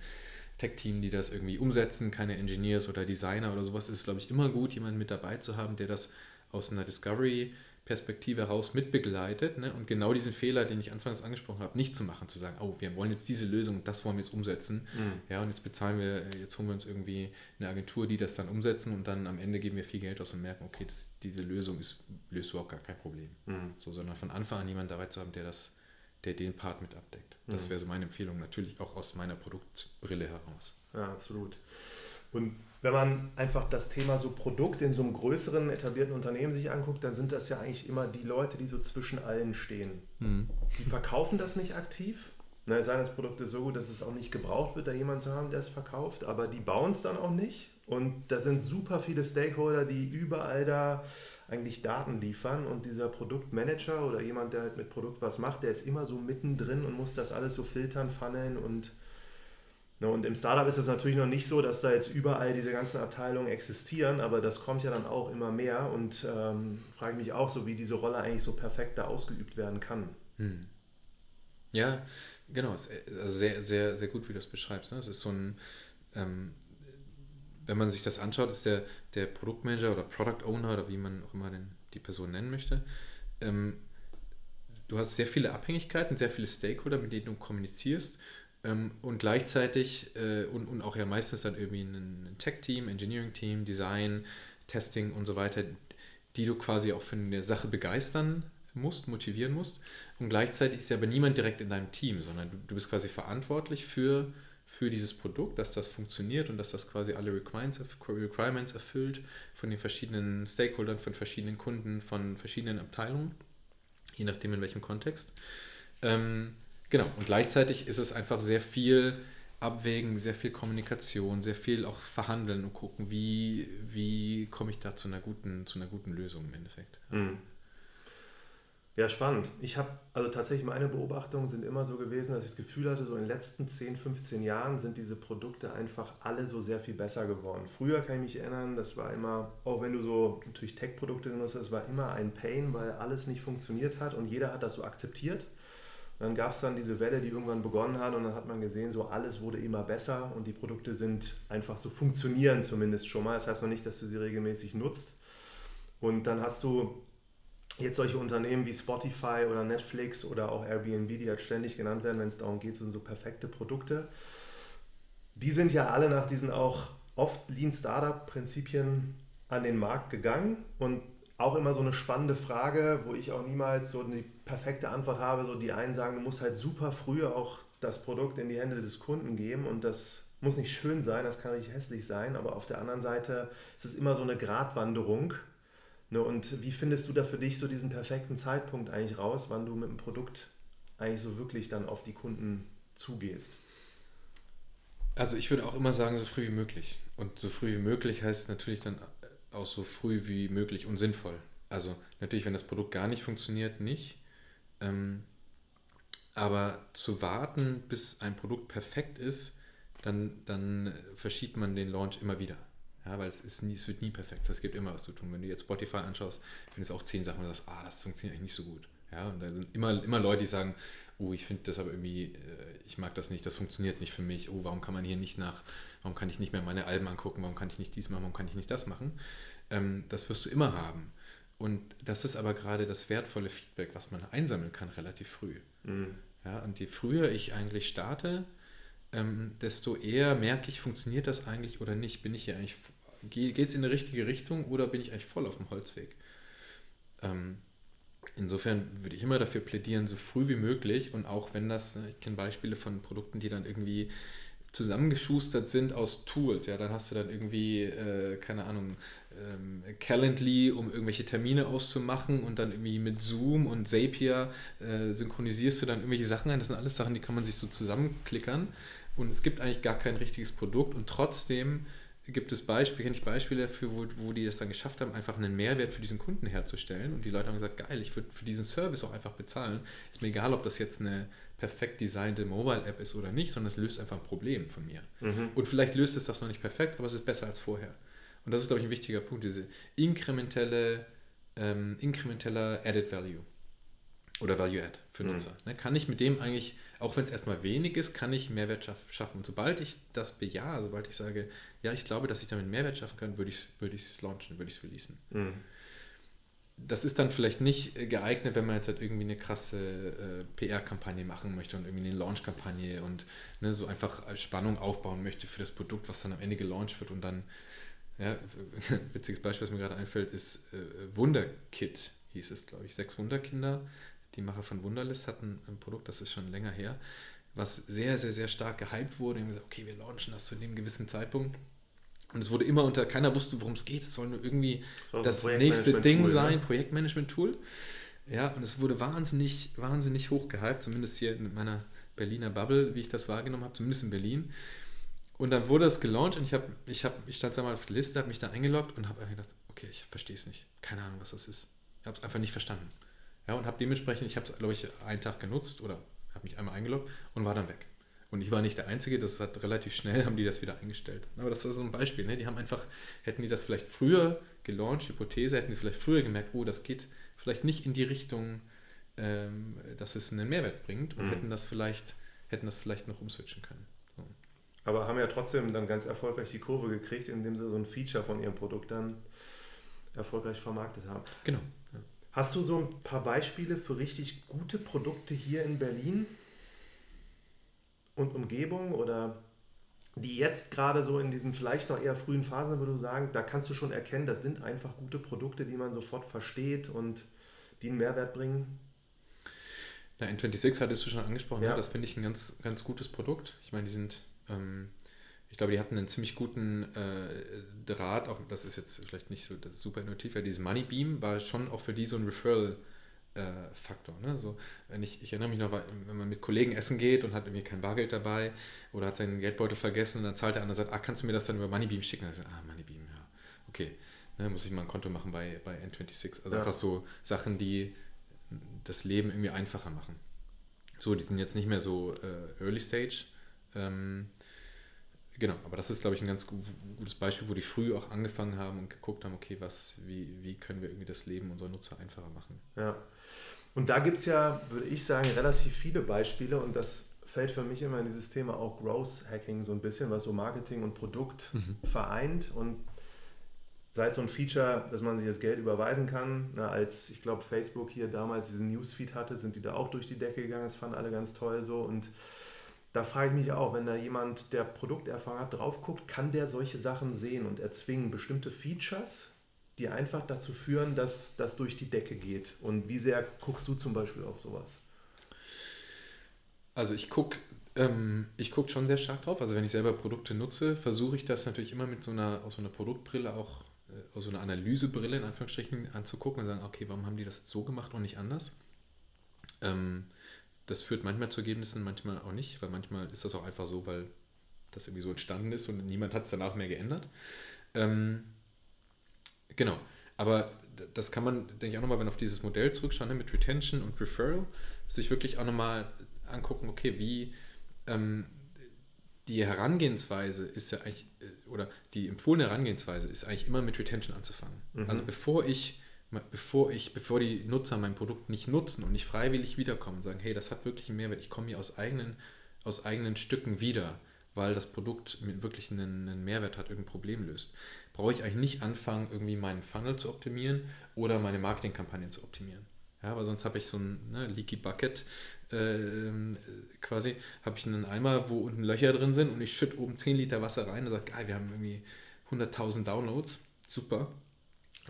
Tech-Team, die das irgendwie umsetzen, keine Engineers oder Designer oder sowas, ist es, glaube ich, immer gut, jemanden mit dabei zu haben, der das aus einer Discovery- Perspektive heraus mitbegleitet ne? und genau diesen Fehler, den ich anfangs angesprochen habe, nicht zu machen, zu sagen, oh, wir wollen jetzt diese Lösung, das wollen wir jetzt umsetzen, mhm. ja, und jetzt bezahlen wir, jetzt holen wir uns irgendwie eine Agentur, die das dann umsetzen und dann am Ende geben wir viel Geld aus und merken, okay, das, diese Lösung ist, löst überhaupt gar kein Problem. Mhm. So, sondern von Anfang an jemanden dabei zu haben, der das der den Part mit abdeckt. Das mhm. wäre so meine Empfehlung, natürlich auch aus meiner Produktbrille heraus. Ja, absolut. Und wenn man einfach das Thema so Produkt in so einem größeren etablierten Unternehmen sich anguckt, dann sind das ja eigentlich immer die Leute, die so zwischen allen stehen. Mhm. Die verkaufen das nicht aktiv. Na, sagen das Produkt ist so gut, dass es auch nicht gebraucht wird, da jemand zu haben, der es verkauft, aber die bauen es dann auch nicht. Und da sind super viele Stakeholder, die überall da eigentlich Daten liefern und dieser Produktmanager oder jemand, der halt mit Produkt was macht, der ist immer so mittendrin und muss das alles so filtern, funneln und ne, und im Startup ist es natürlich noch nicht so, dass da jetzt überall diese ganzen Abteilungen existieren, aber das kommt ja dann auch immer mehr und ähm, frage mich auch so, wie diese Rolle eigentlich so perfekt da ausgeübt werden kann. Hm. Ja, genau, also sehr, sehr, sehr gut, wie du das beschreibst. Ne? Es ist so ein, ähm, wenn man sich das anschaut, ist der, der Produktmanager oder Product Owner oder wie man auch immer den, die Person nennen möchte, ähm, du hast sehr viele Abhängigkeiten, sehr viele Stakeholder, mit denen du kommunizierst ähm, und gleichzeitig äh, und, und auch ja meistens dann irgendwie ein, Tech-Team, Engineering-Team, Design, Testing und so weiter, die du quasi auch für eine Sache begeistern musst, motivieren musst. Und gleichzeitig ist ja aber niemand direkt in deinem Team, sondern du, du bist quasi verantwortlich für für dieses Produkt, dass das funktioniert und dass das quasi alle Requirements erfüllt von den verschiedenen Stakeholdern, von verschiedenen Kunden, von verschiedenen Abteilungen, je nachdem in welchem Kontext. Ähm, genau, und gleichzeitig ist es einfach sehr viel Abwägen, sehr viel Kommunikation, sehr viel auch verhandeln und gucken, wie, wie komme ich da zu einer guten, zu einer guten Lösung im Endeffekt. Mhm. Ja, spannend. Ich habe, also tatsächlich meine Beobachtungen sind immer so gewesen, dass ich das Gefühl hatte, so in den letzten 10, 15 Jahren sind diese Produkte einfach alle so sehr viel besser geworden. Früher kann ich mich erinnern, das war immer, auch wenn du so natürlich Tech-Produkte benutzt, das war immer ein Pain, weil alles nicht funktioniert hat und jeder hat das so akzeptiert. Und dann gab es dann diese Welle, die irgendwann begonnen hat und dann hat man gesehen, so alles wurde immer besser und die Produkte sind einfach so funktionieren zumindest schon mal. Das heißt noch nicht, dass du sie regelmäßig nutzt. Und dann hast du jetzt solche Unternehmen wie Spotify oder Netflix oder auch Airbnb, die halt ständig genannt werden, wenn es darum geht, sind so perfekte Produkte. Die sind ja alle nach diesen auch oft Lean Startup Prinzipien an den Markt gegangen und auch immer so eine spannende Frage, wo ich auch niemals so eine perfekte Antwort habe. So die einen sagen, du musst halt super früh auch das Produkt in die Hände des Kunden geben und das muss nicht schön sein, das kann nicht hässlich sein, aber auf der anderen Seite ist es immer so eine Gratwanderung. Ne? Und wie findest du da für dich so diesen perfekten Zeitpunkt eigentlich raus, wann du mit dem Produkt eigentlich so wirklich dann auf die Kunden zugehst? Also ich würde auch immer sagen, so früh wie möglich. Und so früh wie möglich heißt natürlich dann auch so früh wie möglich und sinnvoll. Also natürlich, wenn das Produkt gar nicht funktioniert, nicht. Ähm, aber zu warten, bis ein Produkt perfekt ist, dann, dann verschiebt man den Launch immer wieder. Ja, weil es, ist nie, es wird nie perfekt. Es gibt immer was zu tun. Wenn du jetzt Spotify anschaust, findest du auch zehn Sachen, wo du sagst, ah, das funktioniert eigentlich nicht so gut. Ja, und da sind immer, immer Leute, die sagen, oh, ich finde das aber irgendwie, äh, ich mag das nicht, das funktioniert nicht für mich. Oh, warum kann man hier nicht nach, warum kann ich nicht mehr meine Alben angucken, warum kann ich nicht dies machen, warum kann ich nicht das machen? Ähm, das wirst du immer haben. Und das ist aber gerade das wertvolle Feedback, was man einsammeln kann relativ früh. Mhm. Ja, und je früher ich eigentlich starte, ähm, desto eher merke ich, funktioniert das eigentlich oder nicht? Bin ich hier eigentlich, geht es in die richtige Richtung oder bin ich eigentlich voll auf dem Holzweg? Ähm, insofern würde ich immer dafür plädieren, so früh wie möglich und auch wenn das, ne, ich kenne Beispiele von Produkten, die dann irgendwie zusammengeschustert sind aus Tools, ja, dann hast du dann irgendwie, äh, keine Ahnung, ähm, Calendly, um irgendwelche Termine auszumachen und dann irgendwie mit Zoom und Zapier äh, synchronisierst du dann irgendwelche Sachen ein. Das sind alles Sachen, die kann man sich so zusammenklickern und es gibt eigentlich gar kein richtiges Produkt und trotzdem gibt es Beispiele, kenne ich Beispiele dafür, wo, wo die das dann geschafft haben, einfach einen Mehrwert für diesen Kunden herzustellen und die Leute haben gesagt, geil, ich würde für diesen Service auch einfach bezahlen. Ist mir egal, ob das jetzt eine perfekt designte Mobile-App ist oder nicht, sondern es löst einfach ein Problem von mir. Mhm. Und vielleicht löst es das noch nicht perfekt, aber es ist besser als vorher. Und das ist, glaube ich, ein wichtiger Punkt, diese inkrementelle, ähm, inkrementeller Added Value oder Value Add für mhm. Nutzer. Mhm. Ne, kann ich mit dem eigentlich auch wenn es erstmal wenig ist, kann ich Mehrwert schaffen. Und sobald ich das bejahe, sobald ich sage, ja, ich glaube, dass ich damit Mehrwert schaffen kann, würde ich es würde launchen, würde ich es releasen. Mhm. Das ist dann vielleicht nicht geeignet, wenn man jetzt halt irgendwie eine krasse äh, PR-Kampagne machen möchte und irgendwie eine Launch-Kampagne und ne, so einfach Spannung aufbauen möchte für das Produkt, was dann am Ende gelauncht wird und dann, ja, witziges Beispiel, was mir gerade einfällt, ist äh, Wunderkit, hieß es, glaube ich, sechs Wunderkinder die Macher von Wunderlist hatten ein Produkt, das ist schon länger her, was sehr, sehr, sehr stark gehypt wurde. Und gesagt, okay, wir launchen das zu dem gewissen Zeitpunkt. Und es wurde immer unter, keiner wusste, worum es geht. Es soll nur irgendwie das, das nächste Ding ne? sein, Projektmanagement-Tool. Ja, und es wurde wahnsinnig, wahnsinnig hoch gehypt, zumindest hier in meiner Berliner Bubble, wie ich das wahrgenommen habe, zumindest in Berlin. Und dann wurde es gelauncht und ich, hab, ich, hab, ich stand einmal auf der Liste, habe mich da eingeloggt und habe einfach gedacht, okay, ich verstehe es nicht. Keine Ahnung, was das ist. Ich habe es einfach nicht verstanden. Ja, und habe dementsprechend, ich habe es, glaube ich, einen Tag genutzt oder habe mich einmal eingeloggt und war dann weg. Und ich war nicht der Einzige, das hat relativ schnell, haben die das wieder eingestellt. Aber das ist so ein Beispiel. Ne? Die haben einfach, hätten die das vielleicht früher gelauncht, Hypothese, hätten die vielleicht früher gemerkt, oh, das geht vielleicht nicht in die Richtung, ähm, dass es einen Mehrwert bringt und mhm. hätten das vielleicht, hätten das vielleicht noch umswitchen können. So. Aber haben ja trotzdem dann ganz erfolgreich die Kurve gekriegt, indem sie so ein Feature von ihrem Produkt dann erfolgreich vermarktet haben. Genau. Hast du so ein paar Beispiele für richtig gute Produkte hier in Berlin und Umgebung oder die jetzt gerade so in diesen vielleicht noch eher frühen Phasen, würde du sagen, da kannst du schon erkennen, das sind einfach gute Produkte, die man sofort versteht und die einen Mehrwert bringen? Na, N26 hattest du schon angesprochen, ja. ja das finde ich ein ganz, ganz gutes Produkt. Ich meine, die sind ähm, ich glaube, die hatten einen ziemlich guten äh, Draht, auch das ist jetzt vielleicht nicht so super innovativ, ja, dieses Moneybeam war schon auch für die so ein Referral. Äh, Faktor. Ne? So, wenn ich, ich erinnere mich noch, wenn man mit Kollegen essen geht und hat irgendwie kein Bargeld dabei oder hat seinen Geldbeutel vergessen, dann zahlt der andere sagt, ah, kannst du mir das dann über Moneybeam schicken? Dann sagt, ah, Moneybeam, ja, okay. Ne, muss ich mal ein Konto machen bei, bei N26. Also ja. einfach so Sachen, die das Leben irgendwie einfacher machen. So, die sind jetzt nicht mehr so äh, Early Stage. Ähm, Genau, aber das ist, glaube ich, ein ganz gutes Beispiel, wo die früh auch angefangen haben und geguckt haben, okay, was, wie, wie können wir irgendwie das Leben unserer Nutzer einfacher machen. Ja. Und da gibt es ja, würde ich sagen, relativ viele Beispiele und das fällt für mich immer in dieses Thema auch Growth Hacking so ein bisschen, was so Marketing und Produkt mhm. vereint. Und sei es so ein Feature, dass man sich das Geld überweisen kann. Na, als ich glaube, Facebook hier damals diesen Newsfeed hatte, sind die da auch durch die Decke gegangen. Das fanden alle ganz toll so. Und da frage ich mich auch, wenn da jemand, der Produkterfahrung hat, drauf guckt, kann der solche Sachen sehen und erzwingen bestimmte Features, die einfach dazu führen, dass das durch die Decke geht. Und wie sehr guckst du zum Beispiel auf sowas? Also ich gucke ähm, ich gucke schon sehr stark drauf. Also wenn ich selber Produkte nutze, versuche ich das natürlich immer mit so einer, aus so einer Produktbrille auch, äh, aus so einer Analysebrille in Anführungsstrichen anzugucken und sagen, okay, warum haben die das jetzt so gemacht und nicht anders? Ähm, das führt manchmal zu Ergebnissen, manchmal auch nicht, weil manchmal ist das auch einfach so, weil das irgendwie so entstanden ist und niemand hat es danach mehr geändert. Ähm, genau, aber das kann man, denke ich, auch nochmal, wenn auf dieses Modell zurückschauen, ne, mit Retention und Referral, sich wirklich auch nochmal angucken, okay, wie ähm, die Herangehensweise ist ja eigentlich, äh, oder die empfohlene Herangehensweise ist eigentlich immer mit Retention anzufangen. Mhm. Also bevor ich, bevor ich, bevor die Nutzer mein Produkt nicht nutzen und nicht freiwillig wiederkommen und sagen, hey, das hat wirklich einen Mehrwert, ich komme hier aus eigenen, aus eigenen Stücken wieder, weil das Produkt wirklich einen, einen Mehrwert hat, irgendein Problem löst, brauche ich eigentlich nicht anfangen, irgendwie meinen Funnel zu optimieren oder meine Marketingkampagne zu optimieren. Ja, weil sonst habe ich so ein ne, Leaky Bucket äh, quasi, habe ich einen Eimer, wo unten Löcher drin sind und ich schütte oben 10 Liter Wasser rein und sage, geil, wir haben irgendwie 100.000 Downloads, super.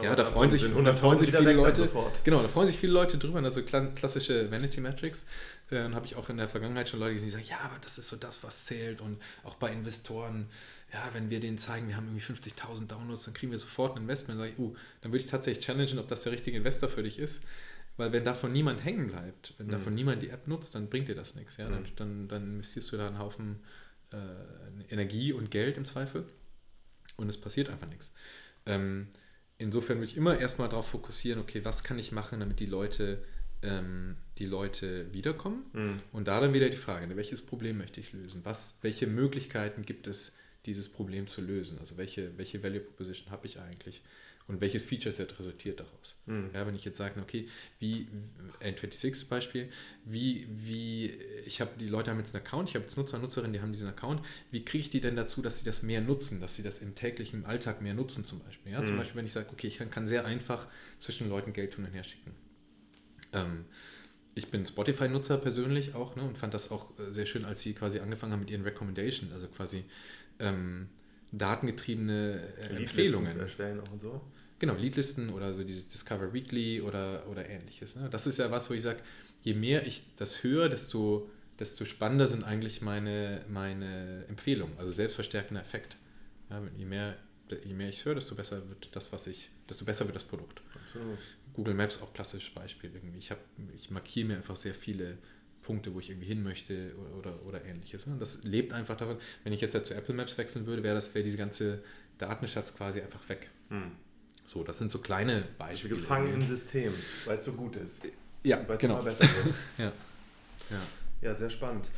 Ja, da freuen sich, da freuen sich viele Leute. Genau, da freuen sich viele Leute drüber. Also klassische Vanity Metrics. Äh, dann habe ich auch in der Vergangenheit schon Leute gesehen, die sagen, ja, aber das ist so das, was zählt. Und auch bei Investoren, ja, wenn wir denen zeigen, wir haben irgendwie 50.000 Downloads, dann kriegen wir sofort ein Investment. Dann sage ich, uh, dann würde ich tatsächlich challengen, ob das der richtige Investor für dich ist. Weil wenn davon niemand hängen bleibt, wenn mhm. davon niemand die App nutzt, dann bringt dir das nichts. Ja? Dann, mhm. dann, dann investierst du da einen Haufen äh, Energie und Geld im Zweifel und es passiert einfach nichts. Ähm, insofern würde ich immer erstmal darauf fokussieren, okay, was kann ich machen, damit die Leute, ähm, die Leute wiederkommen? Mhm. Und da dann wieder die Frage, ne, welches Problem möchte ich lösen? Was, welche Möglichkeiten gibt es, dieses Problem zu lösen? Also welche, welche Value Proposition habe ich eigentlich? Und welches Feature-Set resultiert daraus. Mhm. Ja, wenn ich jetzt sage, okay, wie N26 Beispiel, wie, wie, ich habe, die Leute haben jetzt einen Account, ich habe jetzt Nutzer, Nutzerinnen, die haben diesen Account, wie kriege ich die denn dazu, dass sie das mehr nutzen, dass sie das im täglichen Alltag mehr nutzen zum Beispiel. Ja? Mhm. Zum Beispiel, wenn ich sage, okay, ich kann, kann, sehr einfach zwischen Leuten Geld tun und her schicken. Ähm, ich bin Spotify-Nutzer persönlich auch ne, und fand das auch äh, sehr schön, als sie quasi angefangen haben mit ihren Recommendations, also quasi ähm, datengetriebene äh, Empfehlungen. erstellen auch und so. Genau, Leadlisten oder so dieses Discover Weekly oder, oder ähnliches. Ne? Das ist ja was, wo ich sage, je mehr ich das höre, desto, desto spannender sind eigentlich meine, meine Empfehlungen, also selbstverstärkender Effekt. Ja, je, mehr, je mehr ich höre, desto besser wird das, was ich, desto besser wird das Produkt. Absolut. Google Maps auch klassisches Beispiel irgendwie. Ich, hab, ich markiere mir einfach sehr viele Punkte, wo ich irgendwie hin möchte oder, oder, oder ähnliches. Ne? Das lebt einfach davon. Wenn ich jetzt halt zu Apple Maps wechseln würde, wäre das wäre diese ganze Datenschatz quasi einfach weg. Hm. So, das sind so kleine Beispiele. Gefangen im System, weil es so gut ist. Ja, genau. Immer besser wird. ja. Ja. ja, sehr spannend.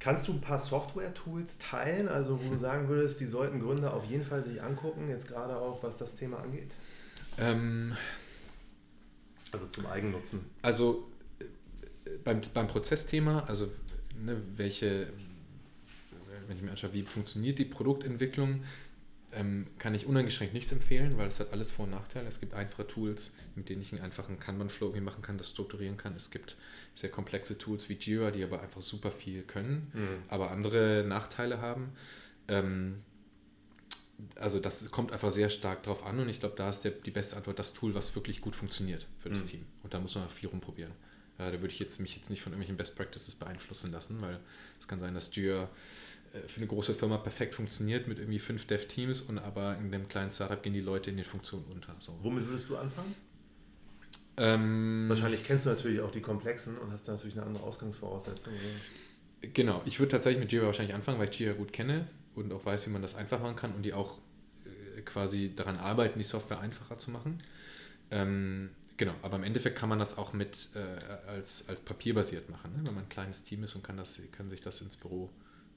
Kannst du ein paar Software-Tools teilen, also wo du sagen würdest, die sollten Gründer auf jeden Fall sich angucken, jetzt gerade auch was das Thema angeht? Ähm, also zum Eigennutzen. Also beim, beim Prozessthema, also ne, welche, wenn ich mir anschaue, wie funktioniert die Produktentwicklung, ähm, kann ich uneingeschränkt nichts empfehlen, weil es hat alles Vor- und Nachteile. Es gibt einfache Tools, mit denen ich einen einfachen Kanban-Flow machen kann, das strukturieren kann. Es gibt sehr komplexe Tools wie Jira, die aber einfach super viel können, mhm. aber andere Nachteile haben. Ähm, also das kommt einfach sehr stark drauf an und ich glaube, da ist der, die beste Antwort das Tool, was wirklich gut funktioniert für das mhm. Team. Und da muss man viel rumprobieren. Ja, da würde ich jetzt, mich jetzt nicht von irgendwelchen Best Practices beeinflussen lassen, weil es kann sein, dass Jira äh, für eine große Firma perfekt funktioniert mit irgendwie fünf Dev-Teams und aber in dem kleinen Startup gehen die Leute in den Funktionen unter. So. Womit würdest du anfangen? Ähm, Wahrscheinlich kennst du natürlich auch die komplexen und hast da natürlich eine andere Ausgangsvoraussetzung. Oder? Genau, ich würde tatsächlich mit Jira wahrscheinlich anfangen, weil ich Jira gut kenne und auch weiß, wie man das einfach machen kann und die auch äh, quasi daran arbeiten, die Software einfacher zu machen. Ähm, genau, aber im Endeffekt kann man das auch mit äh, als, als papierbasiert machen, ne? wenn man ein kleines Team ist und kann, das, kann sich das ins Büro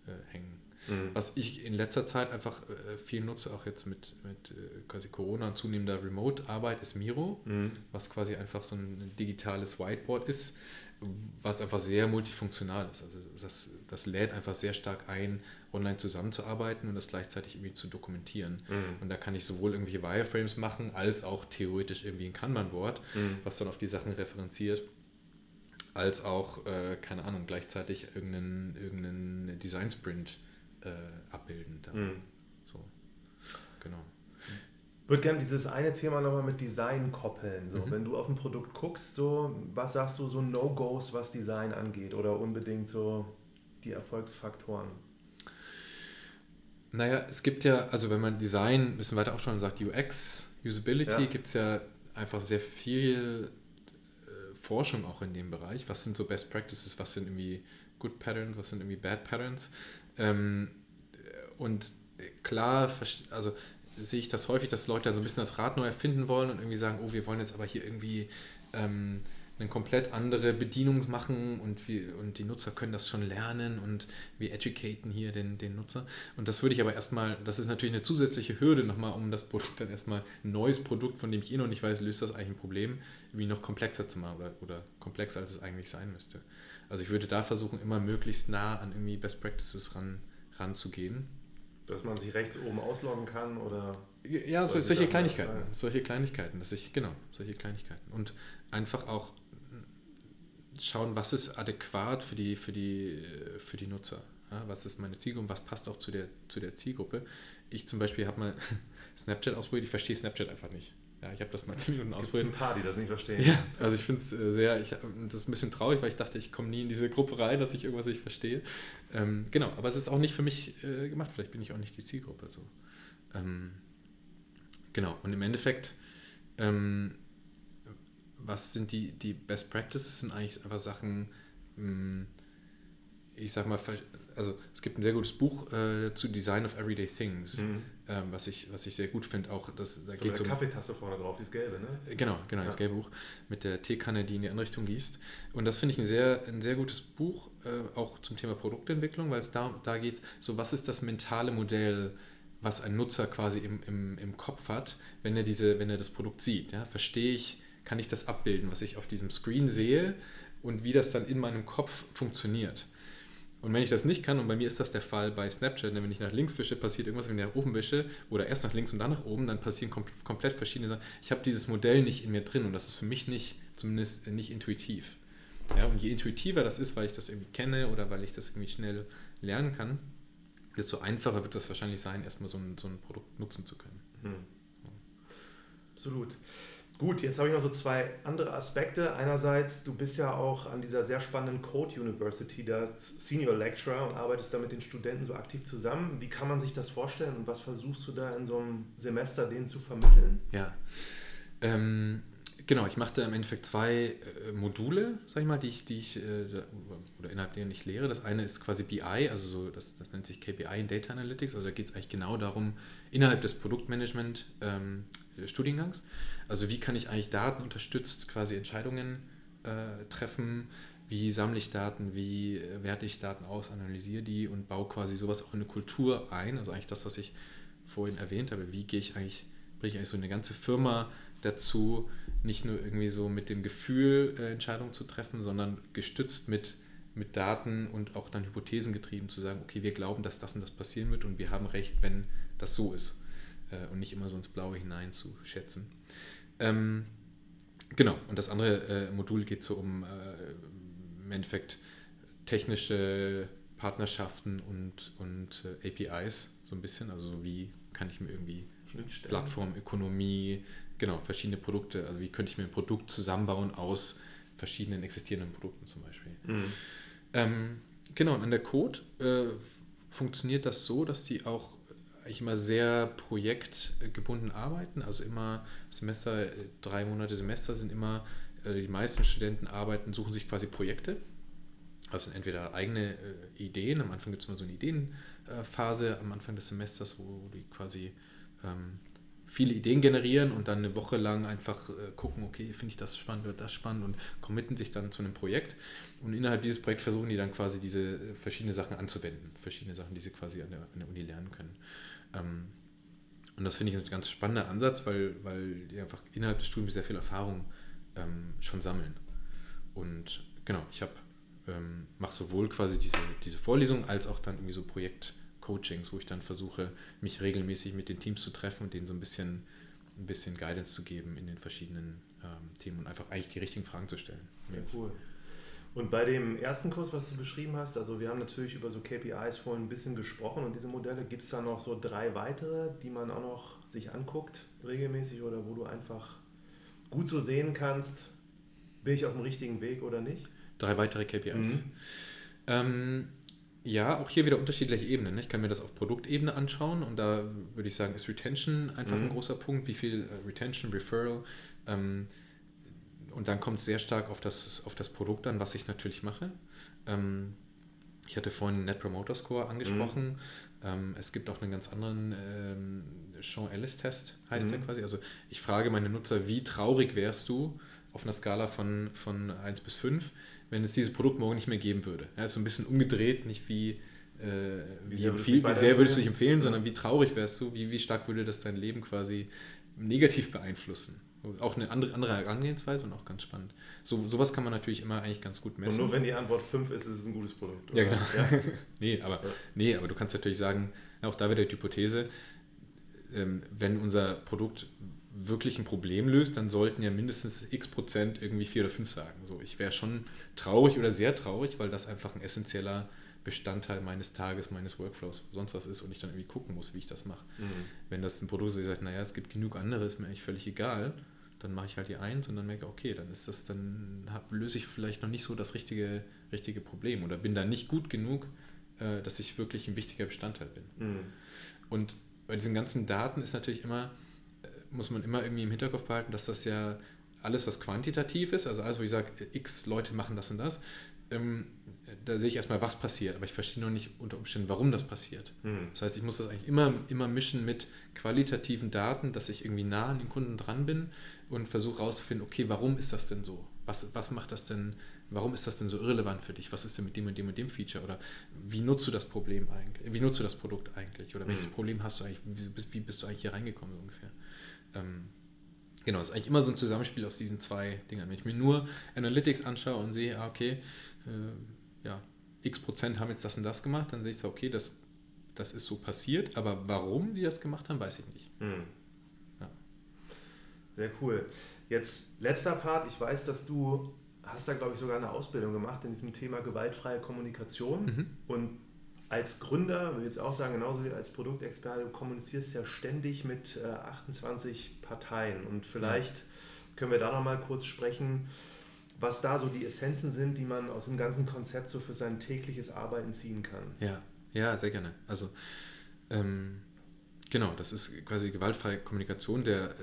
äh, hängen. Mhm. Was ich in letzter Zeit einfach äh, viel nutze, auch jetzt mit, mit äh, quasi Corona und zunehmender Remote-Arbeit, ist Miro, mhm. was quasi einfach so ein digitales Whiteboard ist, was einfach sehr multifunktional ist. Also das, das lädt einfach sehr stark ein, online zusammenzuarbeiten und das gleichzeitig irgendwie zu dokumentieren. Mhm. Und da kann ich sowohl irgendwelche Wireframes machen, als auch theoretisch irgendwie ein Kanban-Board, mhm. was dann auf die Sachen referenziert als auch, äh, keine Ahnung, gleichzeitig irgendeinen, irgendeinen Design-Sprint äh, abbilden. Mhm. So, genau. Ich würde gerne dieses eine Thema nochmal mit Design koppeln. So, mhm. Wenn du auf ein Produkt guckst, so, was sagst du so No-Gos, was Design angeht oder unbedingt so die Erfolgsfaktoren? Naja, es gibt ja, also wenn man Design ein bisschen weiter aufschaut und sagt UX, Usability, ja. gibt es ja einfach sehr viel äh, Forschung auch in dem Bereich. Was sind so Best Practices, was sind irgendwie Good Patterns, was sind irgendwie Bad Patterns? Ähm, und klar, also sehe ich das häufig, dass Leute dann so ein bisschen das Rad neu erfinden wollen und irgendwie sagen, oh, wir wollen jetzt aber hier irgendwie ähm, eine komplett andere Bedienung machen und, wir, und die Nutzer können das schon lernen und wir educaten hier den, den Nutzer. Und das würde ich aber erstmal, das ist natürlich eine zusätzliche Hürde nochmal, um das Produkt dann erstmal ein neues Produkt, von dem ich eh noch nicht weiß, löst das eigentlich ein Problem, irgendwie noch komplexer zu machen oder, oder komplexer, als es eigentlich sein müsste. Also ich würde da versuchen, immer möglichst nah an irgendwie Best Practices ran, ranzugehen. Dass man sich rechts oben ausloggen kann oder. Ja, so, solche Kleinigkeiten. Solche Kleinigkeiten, dass ich, genau, solche Kleinigkeiten. Und einfach auch schauen, was ist adäquat für die, für die, für die Nutzer. Ja, was ist meine Zielgruppe, was passt auch zu der, zu der Zielgruppe. Ich zum Beispiel habe mal Snapchat ausprobiert, ich verstehe Snapchat einfach nicht. Ja, ich habe das mal 10 Minuten ausprobiert. Es ein paar, die das nicht verstehen. Ja, also ich finde es äh, sehr, ich, das ist ein bisschen traurig, weil ich dachte, ich komme nie in diese Gruppe rein, dass ich irgendwas nicht verstehe. Ähm, genau, aber es ist auch nicht für mich äh, gemacht, vielleicht bin ich auch nicht die Zielgruppe. So. Ähm, genau, und im Endeffekt, ähm, was sind die, die Best Practices? Sind eigentlich einfach Sachen, hm, ich sag mal, also es gibt ein sehr gutes Buch äh, zu Design of Everyday Things, mhm. ähm, was, ich, was ich sehr gut finde. Auch das, da so geht eine Kaffeetasse vorne drauf, das gelbe, ne? Genau, genau, ja. das gelbe Buch mit der Teekanne, die in die andere Richtung gießt. Und das finde ich ein sehr, ein sehr gutes Buch, äh, auch zum Thema Produktentwicklung, weil es da, da geht, so was ist das mentale Modell, was ein Nutzer quasi im, im, im Kopf hat, wenn er, diese, wenn er das Produkt sieht. Ja? Verstehe ich, kann ich das abbilden, was ich auf diesem Screen sehe und wie das dann in meinem Kopf funktioniert. Und wenn ich das nicht kann, und bei mir ist das der Fall bei Snapchat, wenn ich nach links wische, passiert irgendwas, wenn ich nach oben wische, oder erst nach links und dann nach oben, dann passieren kom komplett verschiedene Sachen. Ich habe dieses Modell nicht in mir drin und das ist für mich nicht, zumindest nicht intuitiv. Ja, und je intuitiver das ist, weil ich das irgendwie kenne oder weil ich das irgendwie schnell lernen kann, desto einfacher wird das wahrscheinlich sein, erstmal so ein, so ein Produkt nutzen zu können. Hm. Absolut. Gut, jetzt habe ich noch so zwei andere Aspekte. Einerseits, du bist ja auch an dieser sehr spannenden Code University, da Senior Lecturer und arbeitest da mit den Studenten so aktiv zusammen. Wie kann man sich das vorstellen und was versuchst du da in so einem Semester denen zu vermitteln? Ja, ähm, genau, ich mache da im Endeffekt zwei äh, Module, sag ich mal, die ich, die ich äh, oder innerhalb denen ich lehre. Das eine ist quasi BI, also so, das, das nennt sich KPI in Data Analytics. Also da geht es eigentlich genau darum, innerhalb des Produktmanagement ähm, Studiengangs. Also wie kann ich eigentlich Daten unterstützt quasi Entscheidungen äh, treffen, wie sammle ich Daten, wie äh, werte ich Daten aus, analysiere die und baue quasi sowas auch in eine Kultur ein. Also eigentlich das, was ich vorhin erwähnt habe, wie gehe ich eigentlich, bringe ich eigentlich so eine ganze Firma dazu, nicht nur irgendwie so mit dem Gefühl äh, Entscheidungen zu treffen, sondern gestützt mit, mit Daten und auch dann Hypothesen getrieben zu sagen, okay, wir glauben, dass das und das passieren wird und wir haben recht, wenn das so ist. Äh, und nicht immer so ins Blaue hinein zu schätzen. Ähm, genau, und das andere äh, Modul geht so um äh, im Endeffekt technische Partnerschaften und, und äh, APIs so ein bisschen, also so wie kann ich mir irgendwie Plattformökonomie, genau, verschiedene Produkte, also wie könnte ich mir ein Produkt zusammenbauen aus verschiedenen existierenden Produkten zum Beispiel. Mhm. Ähm, genau, und an der Code äh, funktioniert das so, dass die auch eigentlich immer sehr projektgebunden arbeiten, also immer Semester, drei Monate Semester sind immer, äh, die meisten Studenten arbeiten, suchen sich quasi Projekte. Also entweder eigene äh, Ideen, am Anfang gibt es immer so eine Ideenphase am Anfang des Semesters, wo die quasi ähm, viele Ideen generieren und dann eine Woche lang einfach äh, gucken, okay, finde ich das spannend oder das spannend und committen sich dann zu einem Projekt. Und innerhalb dieses Projekts versuchen die dann quasi diese äh, verschiedenen Sachen anzuwenden, verschiedene Sachen, die sie quasi an der, an der Uni lernen können. Ähm, und das finde ich ein ganz spannender Ansatz, weil, weil die einfach innerhalb des Studiums sehr viel Erfahrung ähm, schon sammeln. Und genau, ich habe ähm, mache sowohl quasi diese, diese Vorlesung als auch dann irgendwie so Projektcoachings, wo ich dann versuche, mich regelmäßig mit den Teams zu treffen und denen so ein bisschen, ein bisschen Guidance zu geben in den verschiedenen ähm, Themen und einfach eigentlich die richtigen Fragen zu stellen. Ja, cool. Und bei dem ersten Kurs, was du beschrieben hast, also wir haben natürlich über so KPIs vorhin ein bisschen gesprochen und diese Modelle, gibt es da noch so drei weitere, die man auch noch sich anguckt regelmäßig oder wo du einfach gut so sehen kannst, bin ich auf dem richtigen Weg oder nicht? Drei weitere KPIs. Mhm. Ähm, ja, auch hier wieder unterschiedliche Ebenen. Ne? Ich kann mir das auf Produktebene anschauen und da würde ich sagen, ist Retention einfach mhm. ein großer Punkt. Wie viel äh, Retention, Referral. Ähm, und dann kommt es sehr stark auf das, auf das Produkt an, was ich natürlich mache. Ähm, ich hatte vorhin Net Promoter Score angesprochen. Mhm. Ähm, es gibt auch einen ganz anderen ähm, Sean Ellis-Test, heißt mhm. der quasi. Also ich frage meine Nutzer, wie traurig wärst du auf einer Skala von, von 1 bis 5, wenn es dieses Produkt morgen nicht mehr geben würde. Ja, so ein bisschen umgedreht, nicht wie, äh, wie, wie, viel, wie sehr würdest du dich empfehlen, sondern wie traurig wärst du, wie, wie stark würde das dein Leben quasi negativ beeinflussen. Auch eine andere, andere Herangehensweise und auch ganz spannend. So, sowas kann man natürlich immer eigentlich ganz gut messen. Und nur wenn die Antwort 5 ist, ist es ein gutes Produkt. Oder? Ja, genau. Ja? nee, aber, ja. nee, aber du kannst natürlich sagen, auch da wieder die Hypothese, ähm, wenn unser Produkt wirklich ein Problem löst, dann sollten ja mindestens x Prozent irgendwie 4 oder 5 sagen. So, ich wäre schon traurig oder sehr traurig, weil das einfach ein essentieller Bestandteil meines Tages, meines Workflows, sonst was ist und ich dann irgendwie gucken muss, wie ich das mache. Mhm. Wenn das ein Produkt ist, sagt, naja, es gibt genug andere, ist mir eigentlich völlig egal, dann mache ich halt die eins und dann merke, okay, dann ist das, dann hab, löse ich vielleicht noch nicht so das richtige, richtige Problem oder bin da nicht gut genug, äh, dass ich wirklich ein wichtiger Bestandteil bin. Mhm. Und bei diesen ganzen Daten ist natürlich immer, muss man immer irgendwie im Hinterkopf behalten, dass das ja alles, was quantitativ ist, also alles, wo ich sage, x Leute machen das und das, ähm, da sehe ich erstmal, was passiert, aber ich verstehe noch nicht unter Umständen, warum das passiert. Mhm. Das heißt, ich muss das eigentlich immer, immer mischen mit qualitativen Daten, dass ich irgendwie nah an den Kunden dran bin und versuche herauszufinden, okay, warum ist das denn so? Was, was macht das denn, warum ist das denn so irrelevant für dich? Was ist denn mit dem und dem und dem Feature? Oder wie nutzt du das Problem eigentlich? Wie nutzt du das Produkt eigentlich? Oder welches mhm. Problem hast du eigentlich? Wie, wie, bist du eigentlich hier reingekommen so ungefähr? Ähm, genau, es ist eigentlich immer so ein Zusammenspiel aus diesen zwei Dingen. Wenn ich mir nur Analytics anschaue und sehe, ah, okay, äh, ja, x Prozent haben jetzt das und das gemacht, dann sehe ich zwar, okay, das, das ist so passiert, aber warum die das gemacht haben, weiß ich nicht. Mhm. Ja. Sehr cool. Jetzt letzter Part, ich weiß, dass du hast da, glaube ich, sogar eine Ausbildung gemacht in diesem Thema gewaltfreie Kommunikation. Mhm. Und als Gründer, würde ich jetzt auch sagen, genauso wie als Produktexperte, du kommunizierst ja ständig mit äh, 28 Parteien. Und vielleicht ja. können wir da nochmal kurz sprechen, was da so die Essenzen sind, die man aus dem ganzen Konzept so für sein tägliches Arbeiten ziehen kann. Ja, ja, sehr gerne. Also ähm, genau, das ist quasi gewaltfreie Kommunikation, der,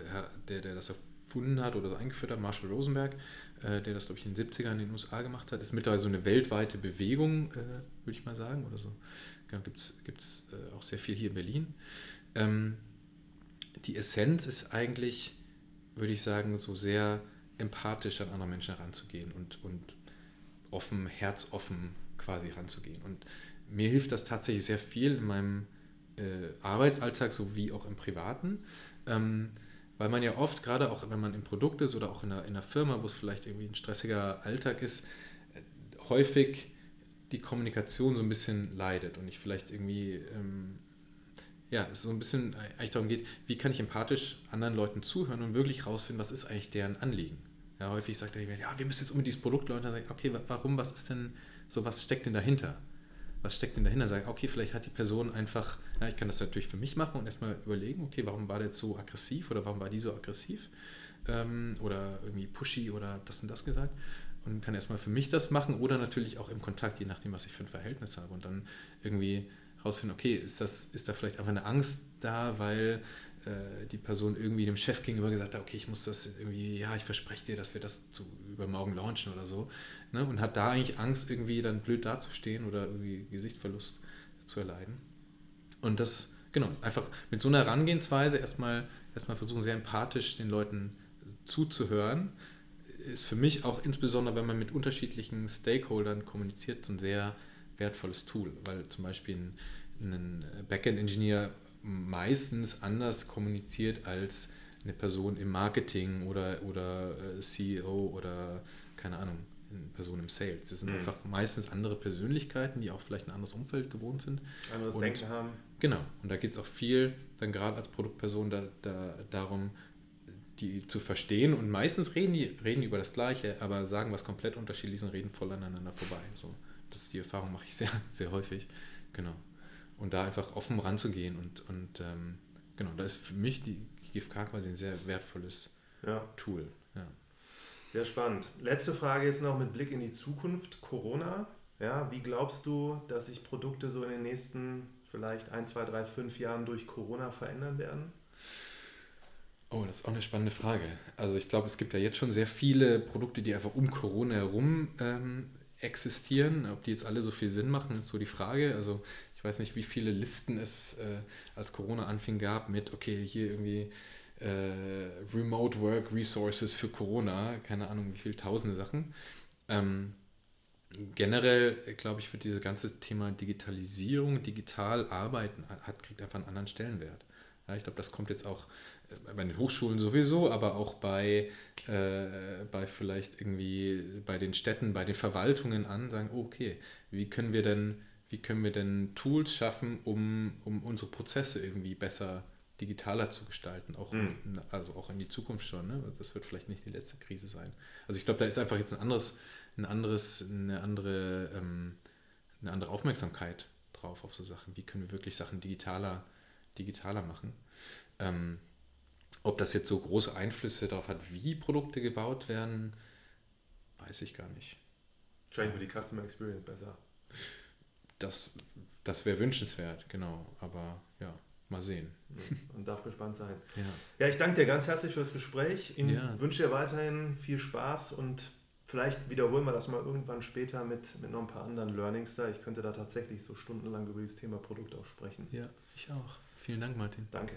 der, der das erfunden hat oder eingeführt hat, Marshall Rosenberg, äh, der das, glaube ich, in den 70ern in den USA gemacht hat, ist mittlerweile so eine weltweite Bewegung, äh, würde ich mal sagen, oder so. Genau, gibt es äh, auch sehr viel hier in Berlin. Ähm, die Essenz ist eigentlich, würde ich sagen, so sehr empathisch an andere Menschen heranzugehen und, und offen, herzoffen quasi heranzugehen. Und mir hilft das tatsächlich sehr viel in meinem äh, Arbeitsalltag sowie auch im Privaten, ähm, weil man ja oft, gerade auch wenn man im Produkt ist oder auch in einer, in einer Firma, wo es vielleicht irgendwie ein stressiger Alltag ist, äh, häufig die Kommunikation so ein bisschen leidet und ich vielleicht irgendwie ähm, ja, es so ein bisschen eigentlich darum geht, wie kann ich empathisch anderen Leuten zuhören und wirklich rausfinden, was ist eigentlich deren Anliegen. Ja, häufig sagt er, ja, wir müssen jetzt unbedingt dieses Produkt Leute sagen, okay, warum, was ist denn so, was steckt denn dahinter? Was steckt denn dahinter? Sagen, okay, vielleicht hat die Person einfach, ja, ich kann das natürlich für mich machen und erstmal überlegen, okay, warum war der so aggressiv oder warum war die so aggressiv? Ähm, oder irgendwie pushy oder das und das gesagt und kann erstmal für mich das machen oder natürlich auch im Kontakt, je nachdem, was ich für ein Verhältnis habe und dann irgendwie rausfinden, okay, ist, das, ist da vielleicht einfach eine Angst da, weil äh, die Person irgendwie dem Chef gegenüber gesagt hat, okay, ich muss das irgendwie, ja, ich verspreche dir, dass wir das zu, übermorgen launchen oder so. Ne? Und hat da eigentlich Angst, irgendwie dann blöd dazustehen oder irgendwie Gesichtverlust zu erleiden. Und das, genau, einfach mit so einer Herangehensweise erstmal erstmal versuchen, sehr empathisch den Leuten zuzuhören. Ist für mich auch insbesondere, wenn man mit unterschiedlichen Stakeholdern kommuniziert, so ein sehr wertvolles Tool, weil zum Beispiel ein, ein Backend-Engineer meistens anders kommuniziert als eine Person im Marketing oder, oder äh, CEO oder keine Ahnung, eine Person im Sales. Das sind mhm. einfach meistens andere Persönlichkeiten, die auch vielleicht ein anderes Umfeld gewohnt sind. Anderes und, Denken haben. Genau. Und da geht es auch viel, dann gerade als Produktperson, da, da, darum, die zu verstehen. Und meistens reden die reden über das Gleiche, aber sagen was komplett unterschiedliches und reden voll aneinander vorbei. So, das ist die Erfahrung, mache ich sehr, sehr häufig. Genau. Und da einfach offen ranzugehen und, und ähm, genau, da ist für mich die GFK quasi ein sehr wertvolles ja. Tool. Ja. Sehr spannend. Letzte Frage jetzt noch mit Blick in die Zukunft. Corona. Ja, wie glaubst du, dass sich Produkte so in den nächsten vielleicht ein, zwei, drei, fünf Jahren durch Corona verändern werden? Oh, das ist auch eine spannende Frage. Also ich glaube, es gibt ja jetzt schon sehr viele Produkte, die einfach um Corona herum ähm, existieren. Ob die jetzt alle so viel Sinn machen, ist so die Frage. Also ich weiß nicht, wie viele Listen es äh, als Corona anfing gab mit, okay, hier irgendwie äh, Remote Work Resources für Corona, keine Ahnung, wie viele tausende Sachen. Ähm, generell, glaube ich, wird dieses ganze Thema Digitalisierung, digital arbeiten, hat, kriegt einfach einen anderen Stellenwert. Ja, ich glaube, das kommt jetzt auch äh, bei den Hochschulen sowieso, aber auch bei, äh, bei vielleicht irgendwie bei den Städten, bei den Verwaltungen an, sagen, okay, wie können wir denn, wie können wir denn Tools schaffen, um, um unsere Prozesse irgendwie besser digitaler zu gestalten, auch, mhm. also auch in die Zukunft schon. Ne? Also das wird vielleicht nicht die letzte Krise sein. Also ich glaube, da ist einfach jetzt ein anderes, ein anderes, eine andere, ähm, eine andere Aufmerksamkeit drauf auf so Sachen. Wie können wir wirklich Sachen digitaler, digitaler machen? Ähm, ob das jetzt so große Einflüsse darauf hat, wie Produkte gebaut werden, weiß ich gar nicht. Wahrscheinlich für die Customer Experience besser. Das, das wäre wünschenswert, genau. Aber ja. Mal sehen. Man darf gespannt sein. Ja. ja, ich danke dir ganz herzlich für das Gespräch. Ich ja. wünsche dir weiterhin viel Spaß und vielleicht wiederholen wir das mal irgendwann später mit, mit noch ein paar anderen Learnings da. Ich könnte da tatsächlich so stundenlang über dieses Thema Produkt auch sprechen. Ja, ich auch. Vielen Dank, Martin. Danke.